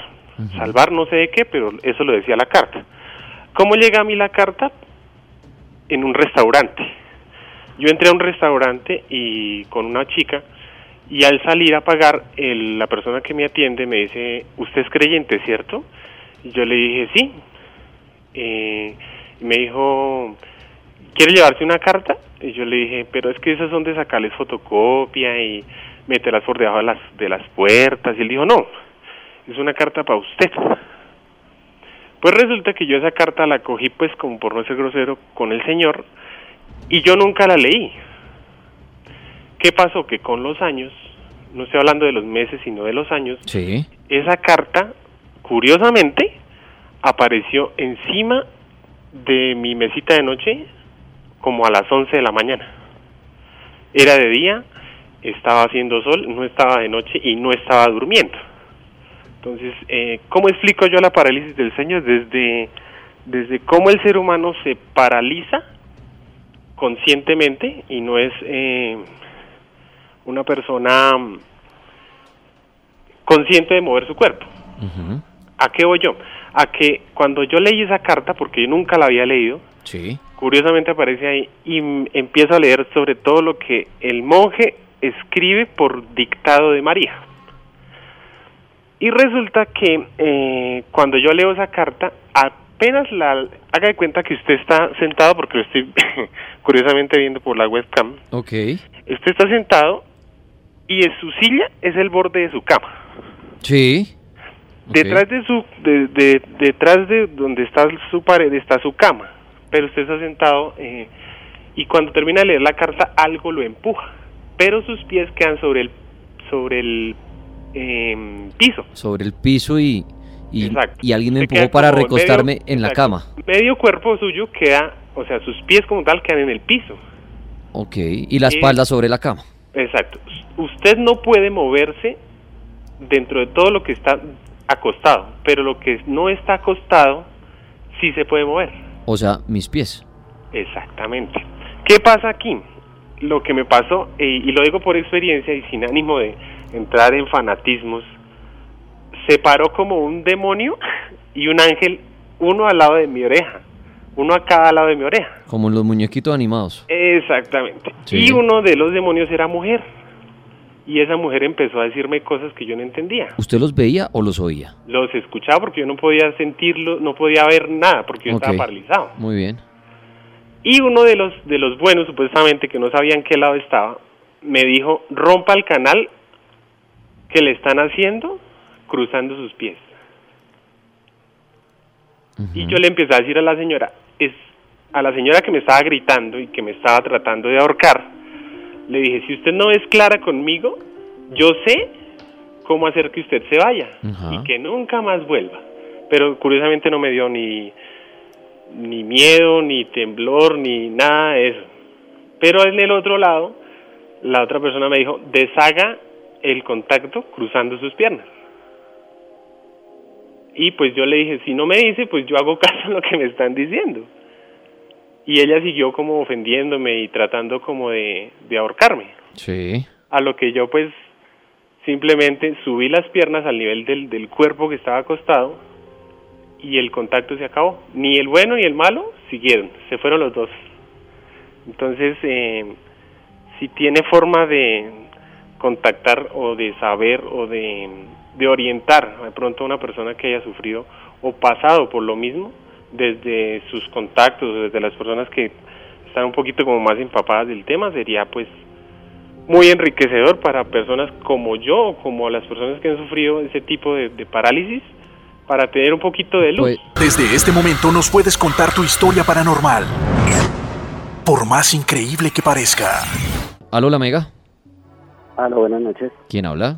Salvar no sé de qué, pero eso lo decía la carta. ¿Cómo llega a mí la carta? En un restaurante. Yo entré a un restaurante y con una chica y al salir a pagar, el- la persona que me atiende me dice, ¿usted es creyente, cierto? Y yo le dije, sí. Eh, y me dijo, ¿quiere llevarse una carta? Y yo le dije, pero es que esas son de sacarles fotocopia y meterlas por debajo de las, de las puertas. Y él dijo, no, es una carta para usted. Pues resulta que yo esa carta la cogí pues como por no ser grosero con el señor y yo nunca la leí. ¿Qué pasó? Que con los años, no estoy hablando de los meses sino de los años, Sí. esa carta, curiosamente, apareció encima de mi mesita de noche como a las 11 de la mañana. Era de día, estaba haciendo sol, no estaba de noche y no estaba durmiendo. Entonces, eh, ¿cómo explico yo la parálisis del sueño? Desde, desde cómo el ser humano se paraliza conscientemente y no es eh, una persona consciente de mover su cuerpo. ¿A qué voy yo? A que cuando yo leí esa carta, porque yo nunca la había leído, Sí. curiosamente aparece ahí y empiezo a leer sobre todo lo que el monje escribe por dictado de María. Y resulta que eh, cuando yo leo esa carta, apenas la... Haga de cuenta que usted está sentado, porque lo estoy curiosamente viendo por la webcam. Ok. Usted está sentado y en su silla es el borde de su cama. Sí. Detrás de su, de, de- detrás de donde está su pared está su cama, pero usted está sentado eh, y cuando termina de leer la carta algo lo empuja, pero sus pies quedan sobre el, sobre el em, piso. Sobre el piso y, y, alguien me empujó para medio- recostarme en la exacto. cama. Medio cuerpo suyo queda, o sea, sus pies como tal quedan en el piso. Ok. Y la Eh, espalda sobre la cama. Exacto. Usted no puede moverse dentro de todo lo que está acostado, pero lo que no está acostado sí se puede mover. O sea, mis pies. Exactamente. ¿Qué pasa aquí? Lo que me pasó, eh, y lo digo por experiencia y sin ánimo de entrar en fanatismos, se paró como un demonio y un ángel, uno al lado de mi oreja, uno a cada lado de mi oreja. Como los muñequitos animados. Exactamente. Sí. Y uno de los demonios era mujer. Y esa mujer empezó a decirme cosas que yo no entendía. ¿Usted los veía o los oía? Los escuchaba porque yo no podía sentirlo, no podía ver nada porque yo estaba paralizado. Muy bien. Y uno de los de los buenos, supuestamente que no sabían qué lado estaba, me dijo, "Rompa el canal que le están haciendo cruzando sus pies." Y yo le empecé a decir a la señora, es a la señora que me estaba gritando y que me estaba tratando de ahorcar, le dije, "Si usted no es clara conmigo, yo sé cómo hacer que usted se vaya y que nunca más vuelva." Pero curiosamente no me dio ni ni miedo, ni temblor, ni nada de eso. Pero en el otro lado, la otra persona me dijo, deshaga el contacto cruzando sus piernas. Y pues yo le dije, si no me dice, pues yo hago caso a lo que me están diciendo. Y ella siguió como ofendiéndome y tratando como de, de ahorcarme. Sí. A lo que yo pues simplemente subí las piernas al nivel del, del cuerpo que estaba acostado y el contacto se acabó. Ni el bueno ni el malo siguieron, se fueron los dos. Entonces, eh, si tiene forma de contactar o de saber o de, de orientar de pronto a una persona que haya sufrido o pasado por lo mismo, desde sus contactos, desde las personas que están un poquito como más empapadas del tema, sería pues muy enriquecedor para personas como yo, como las personas que han sufrido ese tipo de, de parálisis, para tener un poquito de luz. Desde este momento nos puedes contar tu historia paranormal, por más increíble que parezca. Aló, la Mega. Aló, buenas noches. ¿Quién habla?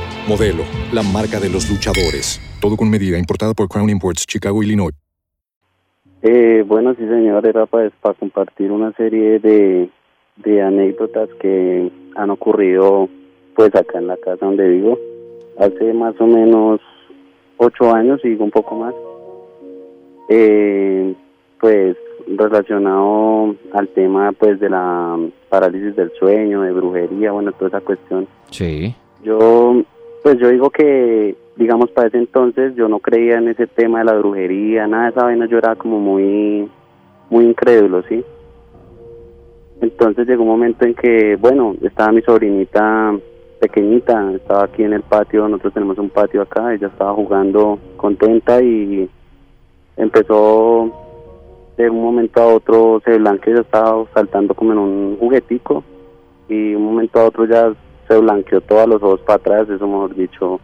Modelo, la marca de los luchadores. Todo con medida, importada por Crown Imports, Chicago, Illinois. Eh, bueno, sí, señor, era para, para compartir una serie de, de anécdotas que han ocurrido pues acá en la casa donde vivo hace más o menos ocho años y un poco más eh, pues relacionado al tema pues de la parálisis del sueño de brujería bueno toda esa cuestión Sí. yo pues yo digo que digamos para ese entonces yo no creía en ese tema de la brujería nada de esa vaina yo era como muy muy incrédulo sí entonces llegó un momento en que, bueno, estaba mi sobrinita pequeñita, estaba aquí en el patio, nosotros tenemos un patio acá, ella estaba jugando contenta y empezó de un momento a otro se blanqueó, ella estaba saltando como en un juguetico y un momento a otro ya se blanqueó todos los ojos para atrás, eso mejor dicho,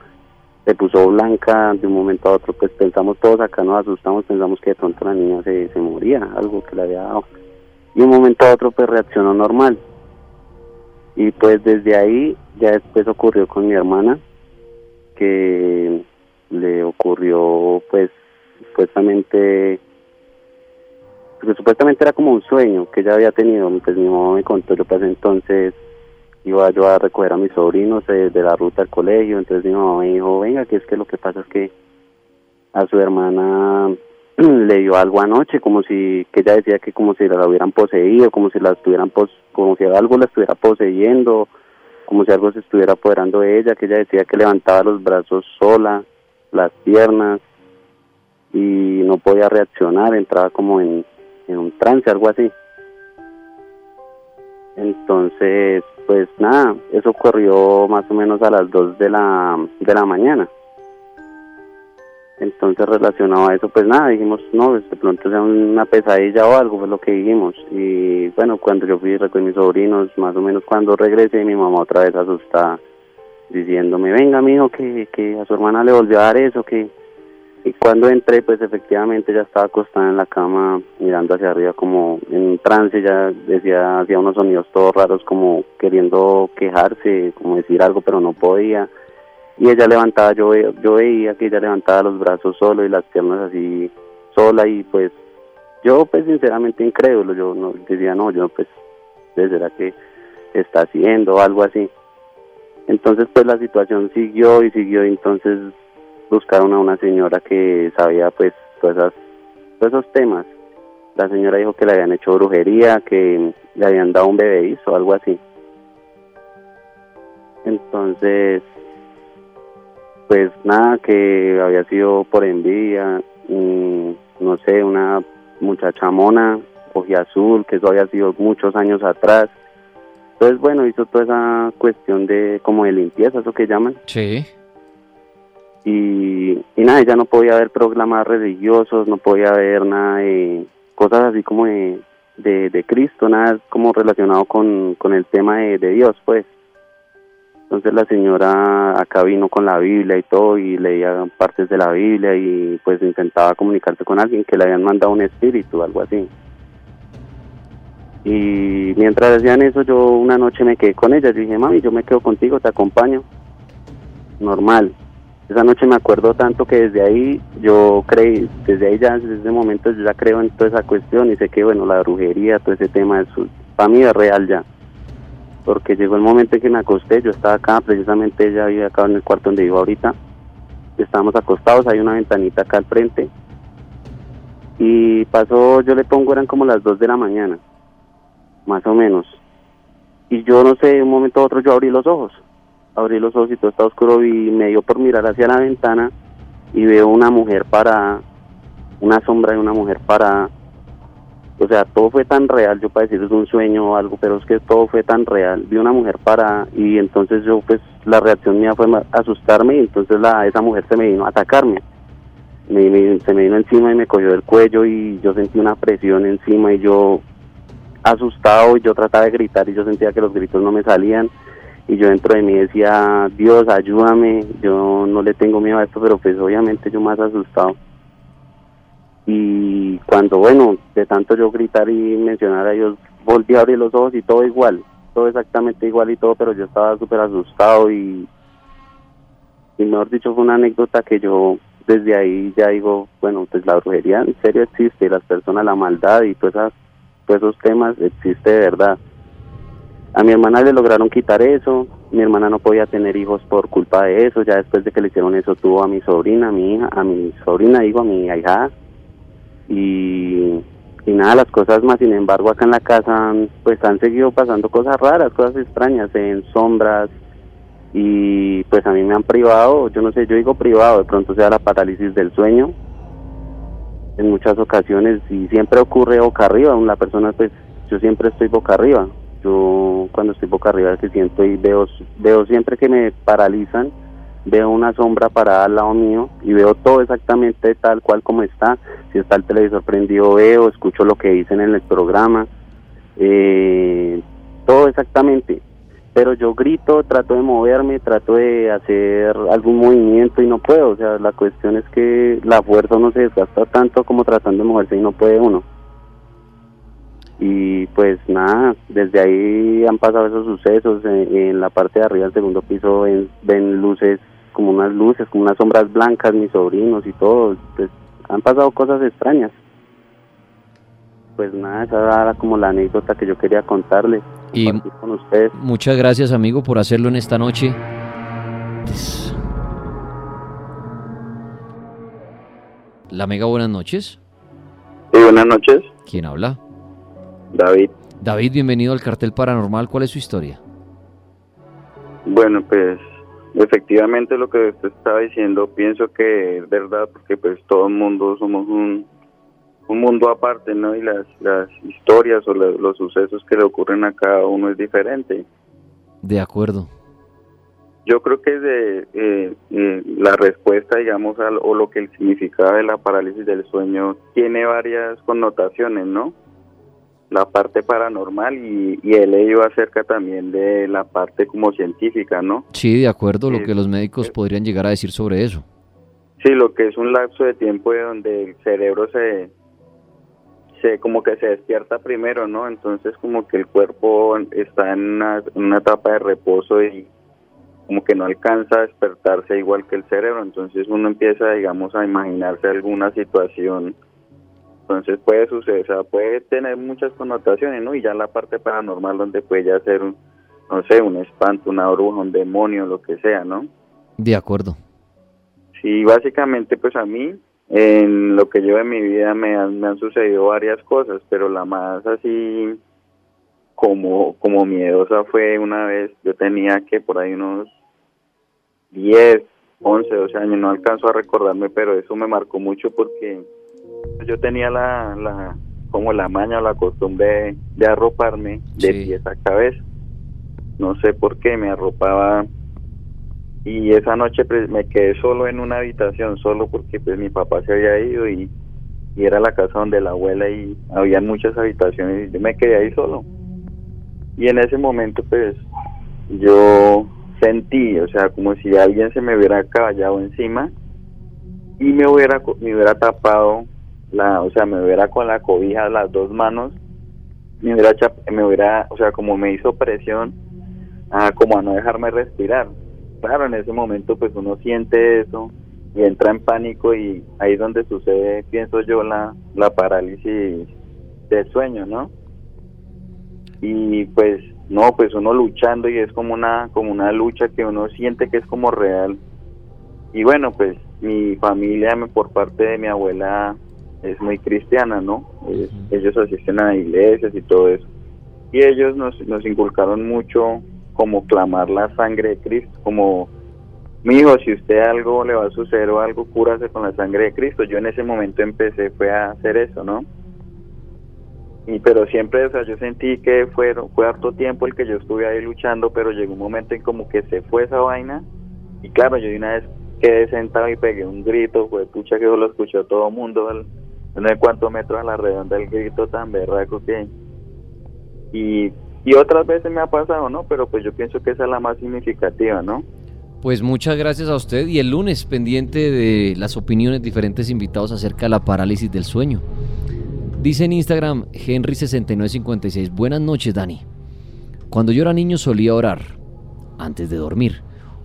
se puso blanca de un momento a otro, pues pensamos todos acá, nos asustamos, pensamos que de pronto la niña se, se moría, algo que le había dado y un momento a otro pues reaccionó normal. Y pues desde ahí ya después ocurrió con mi hermana, que le ocurrió pues supuestamente, porque supuestamente era como un sueño que ella había tenido, pues mi mamá me contó, yo pues entonces iba yo a recoger a mis sobrinos de, de la ruta al colegio, entonces mi mamá dijo, venga, que es que lo que pasa es que a su hermana le dio algo anoche, como si, que ella decía que como si la hubieran poseído, como si la estuvieran, pos, como si algo la estuviera poseyendo, como si algo se estuviera apoderando de ella, que ella decía que levantaba los brazos sola, las piernas, y no podía reaccionar, entraba como en, en un trance, algo así. Entonces, pues nada, eso ocurrió más o menos a las 2 de la, de la mañana. Entonces relacionado a eso, pues nada, dijimos, no, pues de pronto sea una pesadilla o algo, fue lo que dijimos. Y bueno, cuando yo fui con mis sobrinos, más o menos cuando regresé, mi mamá otra vez asustada, diciéndome, venga, mijo, que, que a su hermana le volvió a dar eso, que... Y cuando entré, pues efectivamente ya estaba acostada en la cama, mirando hacia arriba como en trance, ya decía, hacía unos sonidos todos raros, como queriendo quejarse, como decir algo, pero no podía y ella levantaba, yo, yo veía que ella levantaba los brazos solo y las piernas así sola y pues yo pues sinceramente incrédulo, yo no decía no, yo pues ¿qué será que está haciendo algo así. Entonces pues la situación siguió y siguió entonces buscaron a una señora que sabía pues todas esas, todos esos temas. La señora dijo que le habían hecho brujería, que le habían dado un bebedizo o algo así. Entonces pues nada, que había sido por envidia, mm, no sé, una muchacha mona, azul, que eso había sido muchos años atrás. Entonces, bueno, hizo toda esa cuestión de como de limpieza, eso que llaman. Sí. Y, nada, ella no podía ver programas religiosos, no podía ver nada de cosas así como de, de, Cristo, nada como relacionado con, con el tema de, de Dios, pues. Entonces la señora acá vino con la Biblia y todo y leía partes de la Biblia y pues intentaba comunicarse con alguien que le habían mandado un espíritu, algo así. Y mientras hacían eso yo una noche me quedé con ella, yo dije, mami, yo me quedo contigo, te acompaño. Normal. Esa noche me acuerdo tanto que desde ahí yo creí, desde ahí ya, desde ese momento yo ya creo en toda esa cuestión y sé que bueno, la brujería, todo ese tema, eso, para mí es real ya. porque llegó el momento en que me acosté, yo estaba acá, precisamente ella vivía acá en el cuarto donde vivo ahorita, estábamos acostados, hay una ventanita acá al frente, y pasó, yo le pongo, eran como las 2 de la mañana, más o menos, y yo no sé, de un momento a otro yo abrí los ojos, abrí los ojos y todo estaba oscuro y me dio por mirar hacia la ventana y veo una mujer parada, una sombra de una mujer parada, o sea, todo fue tan real, yo para decir es un sueño o algo, pero es que todo fue tan real. Vi una mujer para y entonces yo pues la reacción mía fue asustarme y entonces la esa mujer se me vino a atacarme. Me, se me vino encima y me cogió del cuello y yo sentí una presión encima y yo asustado y yo trataba de gritar y yo sentía que los gritos no me salían y yo dentro de mí decía, Dios, ayúdame, yo no le tengo miedo a esto, pero pues obviamente yo más asustado y cuando, bueno, de tanto yo gritar y mencionar a Dios, volví a abrir los ojos y todo igual, todo exactamente igual y todo, pero yo estaba súper asustado y, y mejor dicho fue una anécdota que yo desde ahí ya digo, bueno, pues la brujería en serio existe, las personas, la maldad y todas esas, todos esos temas existe de verdad. A mi hermana le lograron quitar eso, mi hermana no podía tener hijos por culpa de eso, ya después de que le hicieron eso tuvo a mi sobrina, a mi hija, a mi sobrina, digo, a mi hija y, y nada, las cosas más, sin embargo, acá en la casa pues han seguido pasando cosas raras, cosas extrañas, en sombras y pues a mí me han privado, yo no sé, yo digo privado, de pronto sea la parálisis del sueño en muchas ocasiones y siempre ocurre boca arriba, la persona pues yo siempre estoy boca arriba, yo cuando estoy boca arriba que siento y veo, veo siempre que me paralizan, veo una sombra parada al lado mío y veo todo exactamente tal cual como está. Si está el televisor prendido, veo, escucho lo que dicen en el programa, eh, todo exactamente. Pero yo grito, trato de moverme, trato de hacer algún movimiento y no puedo. O sea, la cuestión es que la fuerza no se desgasta tanto como tratando de moverse y no puede uno. Y pues nada, desde ahí han pasado esos sucesos. En, la parte de arriba del segundo piso ven luces como unas luces, como unas sombras blancas, mis sobrinos y todo, pues han pasado cosas extrañas. Pues nada, esa era como la anécdota que yo quería contarle. Y con ustedes. muchas gracias amigo por hacerlo en esta noche. La Mega, buenas noches. Sí, buenas noches. ¿Quién habla? David. David, bienvenido al Cartel Paranormal. ¿Cuál es su historia? Bueno, pues Efectivamente, lo que usted estaba diciendo, pienso que es verdad, porque pues todo el mundo somos un, un mundo aparte, ¿no? Y las, las historias o los sucesos que le ocurren a cada uno es diferente. De acuerdo. Yo creo que de, eh, eh, la respuesta, digamos, al, o lo que el significado de la parálisis del sueño tiene varias connotaciones, ¿no? La parte paranormal y, y he leído acerca también de la parte como científica, ¿no? Sí, de acuerdo, lo que los médicos podrían llegar a decir sobre eso. Sí, lo que es un lapso de tiempo de donde el cerebro se, se como que se despierta primero, ¿no? Entonces como que el cuerpo está en una, en una etapa de reposo y como que no alcanza a despertarse igual que el cerebro, entonces uno empieza, digamos, a imaginarse alguna situación entonces puede suceder, o sea, puede tener muchas connotaciones, ¿no? Y ya la parte paranormal donde puede ya ser, un, no sé, un espanto, una bruja, un demonio, lo que sea, ¿no? De acuerdo. Sí, básicamente pues a mí, en lo que llevo en mi vida me han, me han sucedido varias cosas, pero la más así como, como miedosa fue una vez, yo tenía que por ahí unos 10, 11, 12 años, no alcanzo a recordarme, pero eso me marcó mucho porque yo tenía la, la como la maña o la costumbre de, arroparme de pies a cabeza. No sé por qué me arropaba y esa noche pues, me quedé solo en una habitación, solo porque pues mi papá se había ido y, y era la casa donde la abuela y había muchas habitaciones y yo me quedé ahí solo. Y en ese momento pues yo sentí, o sea, como si alguien se me hubiera caballado encima y me hubiera me hubiera tapado la, o sea, me hubiera con la cobija las dos manos, me hubiera, me hubiera, o sea, como me hizo presión, a, como a no dejarme respirar. Claro, en ese momento pues uno siente eso y entra en pánico y ahí es donde sucede, pienso yo, la, la parálisis del sueño, ¿no? Y pues no, pues uno luchando y es como una, como una lucha que uno siente que es como real. Y bueno, pues mi familia por parte de mi abuela es muy cristiana, ¿no? Ellos, ellos asisten a iglesias y todo eso. Y ellos nos, nos inculcaron mucho como clamar la sangre de Cristo, como, mi hijo, si usted algo le va a suceder o algo, cúrase con la sangre de Cristo. Yo en ese momento empecé fue a hacer eso, ¿no? Y pero siempre, o sea, yo sentí que fue, fue harto tiempo el que yo estuve ahí luchando, pero llegó un momento en como que se fue esa vaina. Y claro, yo de una vez quedé sentado y pegué un grito, fue pucha que eso lo escuchó todo el mundo, no sé cuántos metros a la redonda el grito tan berraco que... Y, y otras veces me ha pasado, ¿no? Pero pues yo pienso que esa es la más significativa, ¿no? Pues muchas gracias a usted y el lunes pendiente de las opiniones de diferentes invitados acerca de la parálisis del sueño. Dice en Instagram Henry6956, buenas noches Dani. Cuando yo era niño solía orar antes de dormir.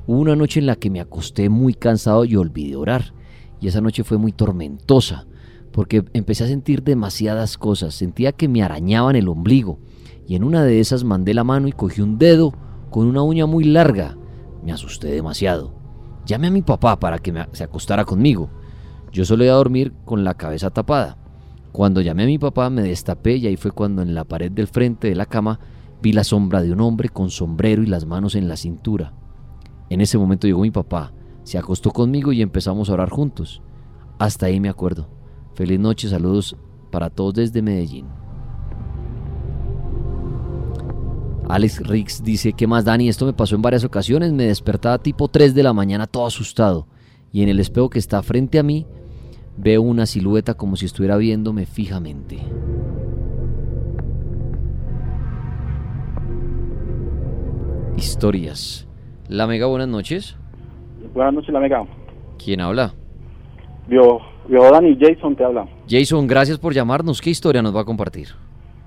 Hubo una noche en la que me acosté muy cansado y olvidé orar. Y esa noche fue muy tormentosa porque empecé a sentir demasiadas cosas. Sentía que me arañaban el ombligo. Y en una de esas mandé la mano y cogí un dedo con una uña muy larga. Me asusté demasiado. Llamé a mi papá para que se acostara conmigo. Yo solía dormir con la cabeza tapada. Cuando llamé a mi papá me destapé y ahí fue cuando en la pared del frente de la cama vi la sombra de un hombre con sombrero y las manos en la cintura. En ese momento llegó mi papá, se acostó conmigo y empezamos a orar juntos. Hasta ahí me acuerdo. Feliz noche, saludos para todos desde Medellín. Alex Rix dice, ¿qué más Dani? Esto me pasó en varias ocasiones, me despertaba tipo 3 de la mañana todo asustado y en el espejo que está frente a mí Veo una silueta como si estuviera viéndome fijamente. Historias. La Mega, buenas noches. Buenas noches, La Mega. ¿Quién habla? Yo, yo Dani, Jason te habla. Jason, gracias por llamarnos. ¿Qué historia nos va a compartir?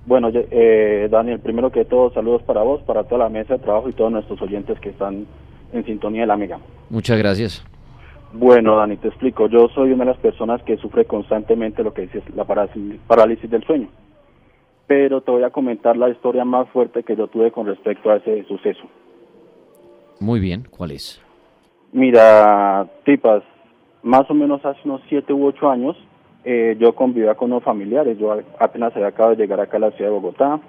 Bueno, eh, Daniel, primero que todo, saludos para vos, para toda la mesa de trabajo y todos nuestros oyentes que están en sintonía de La Mega. Muchas gracias. Bueno, Dani, te explico. Yo soy una de las personas que sufre constantemente lo que dices, la parálisis del sueño. Pero te voy a comentar la historia más fuerte que yo tuve con respecto a ese suceso. Muy bien, ¿cuál es? Mira, tipas, más o menos hace unos siete u ocho años, eh, yo convivía con unos familiares. Yo apenas había acabado de llegar acá a la ciudad de Bogotá.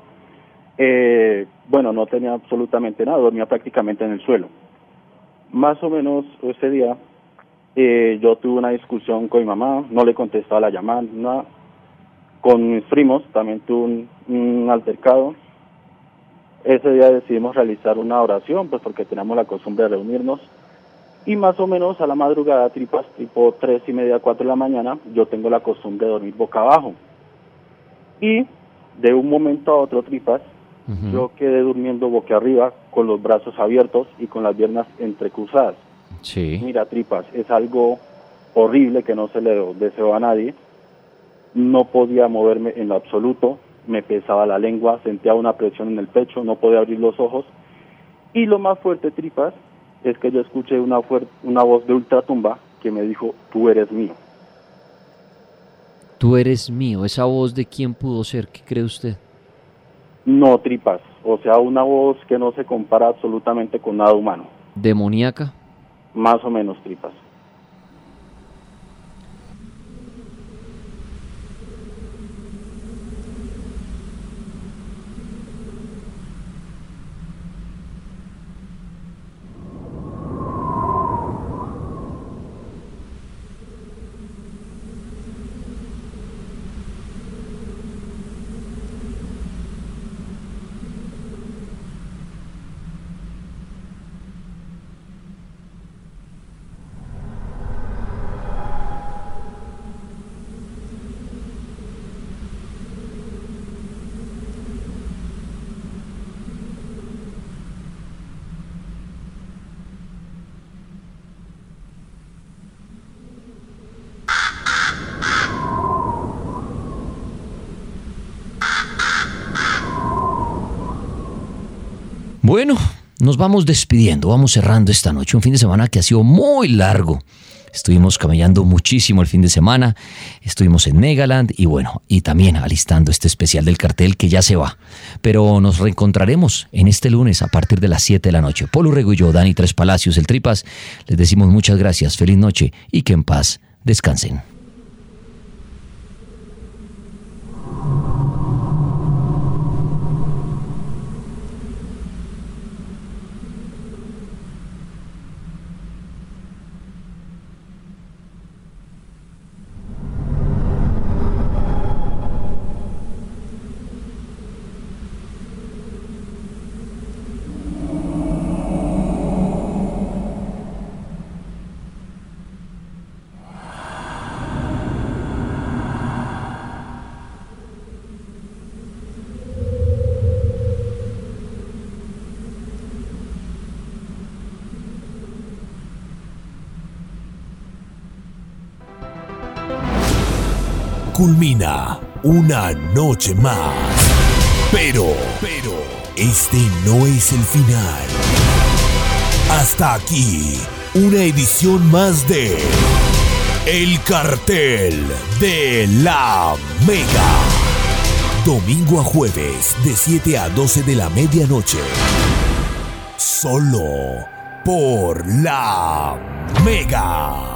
Eh, bueno, no tenía absolutamente nada, dormía prácticamente en el suelo. Más o menos ese día eh, yo tuve una discusión con mi mamá, no le contestaba la llamada, nada. Con mis primos también tuve un, altercado. Ese día decidimos realizar una oración, pues porque teníamos la costumbre de reunirnos. Y más o menos a la madrugada, tripas, tipo tres y media, cuatro de la mañana, yo tengo la costumbre de dormir boca abajo. Y de un momento a otro, tripas, yo quedé durmiendo boca arriba, con los brazos abiertos y con las piernas entrecruzadas. Sí. Mira, tripas, es algo horrible que no se le deseo a nadie. No podía moverme en lo absoluto, me pesaba la lengua, sentía una presión en el pecho, no podía abrir los ojos. Y lo más fuerte, tripas, es que yo escuché una, una voz de ultratumba que me dijo, tú eres mío. Tú eres mío, esa voz de quién pudo ser, ¿qué cree usted? No, tripas, o sea, una voz que no se compara absolutamente con nada humano. ¿Demoníaca? más o menos tripas. Bueno, nos vamos despidiendo, vamos cerrando esta noche, un fin de semana que ha sido muy largo. Estuvimos camellando muchísimo el fin de semana, estuvimos en Negaland y bueno, y también alistando este especial del cartel que ya se va. Pero nos reencontraremos en este lunes a partir de las 7 de la noche. Polo Rego y yo, Dani Tres Palacios, el Tripas, les decimos muchas gracias, feliz noche y que en paz descansen. Culmina una noche más. Pero, pero, este no es el final. Hasta aquí, una edición más de El Cartel de la Mega. Domingo a jueves, de 7 a 12 de la medianoche. Solo por la Mega.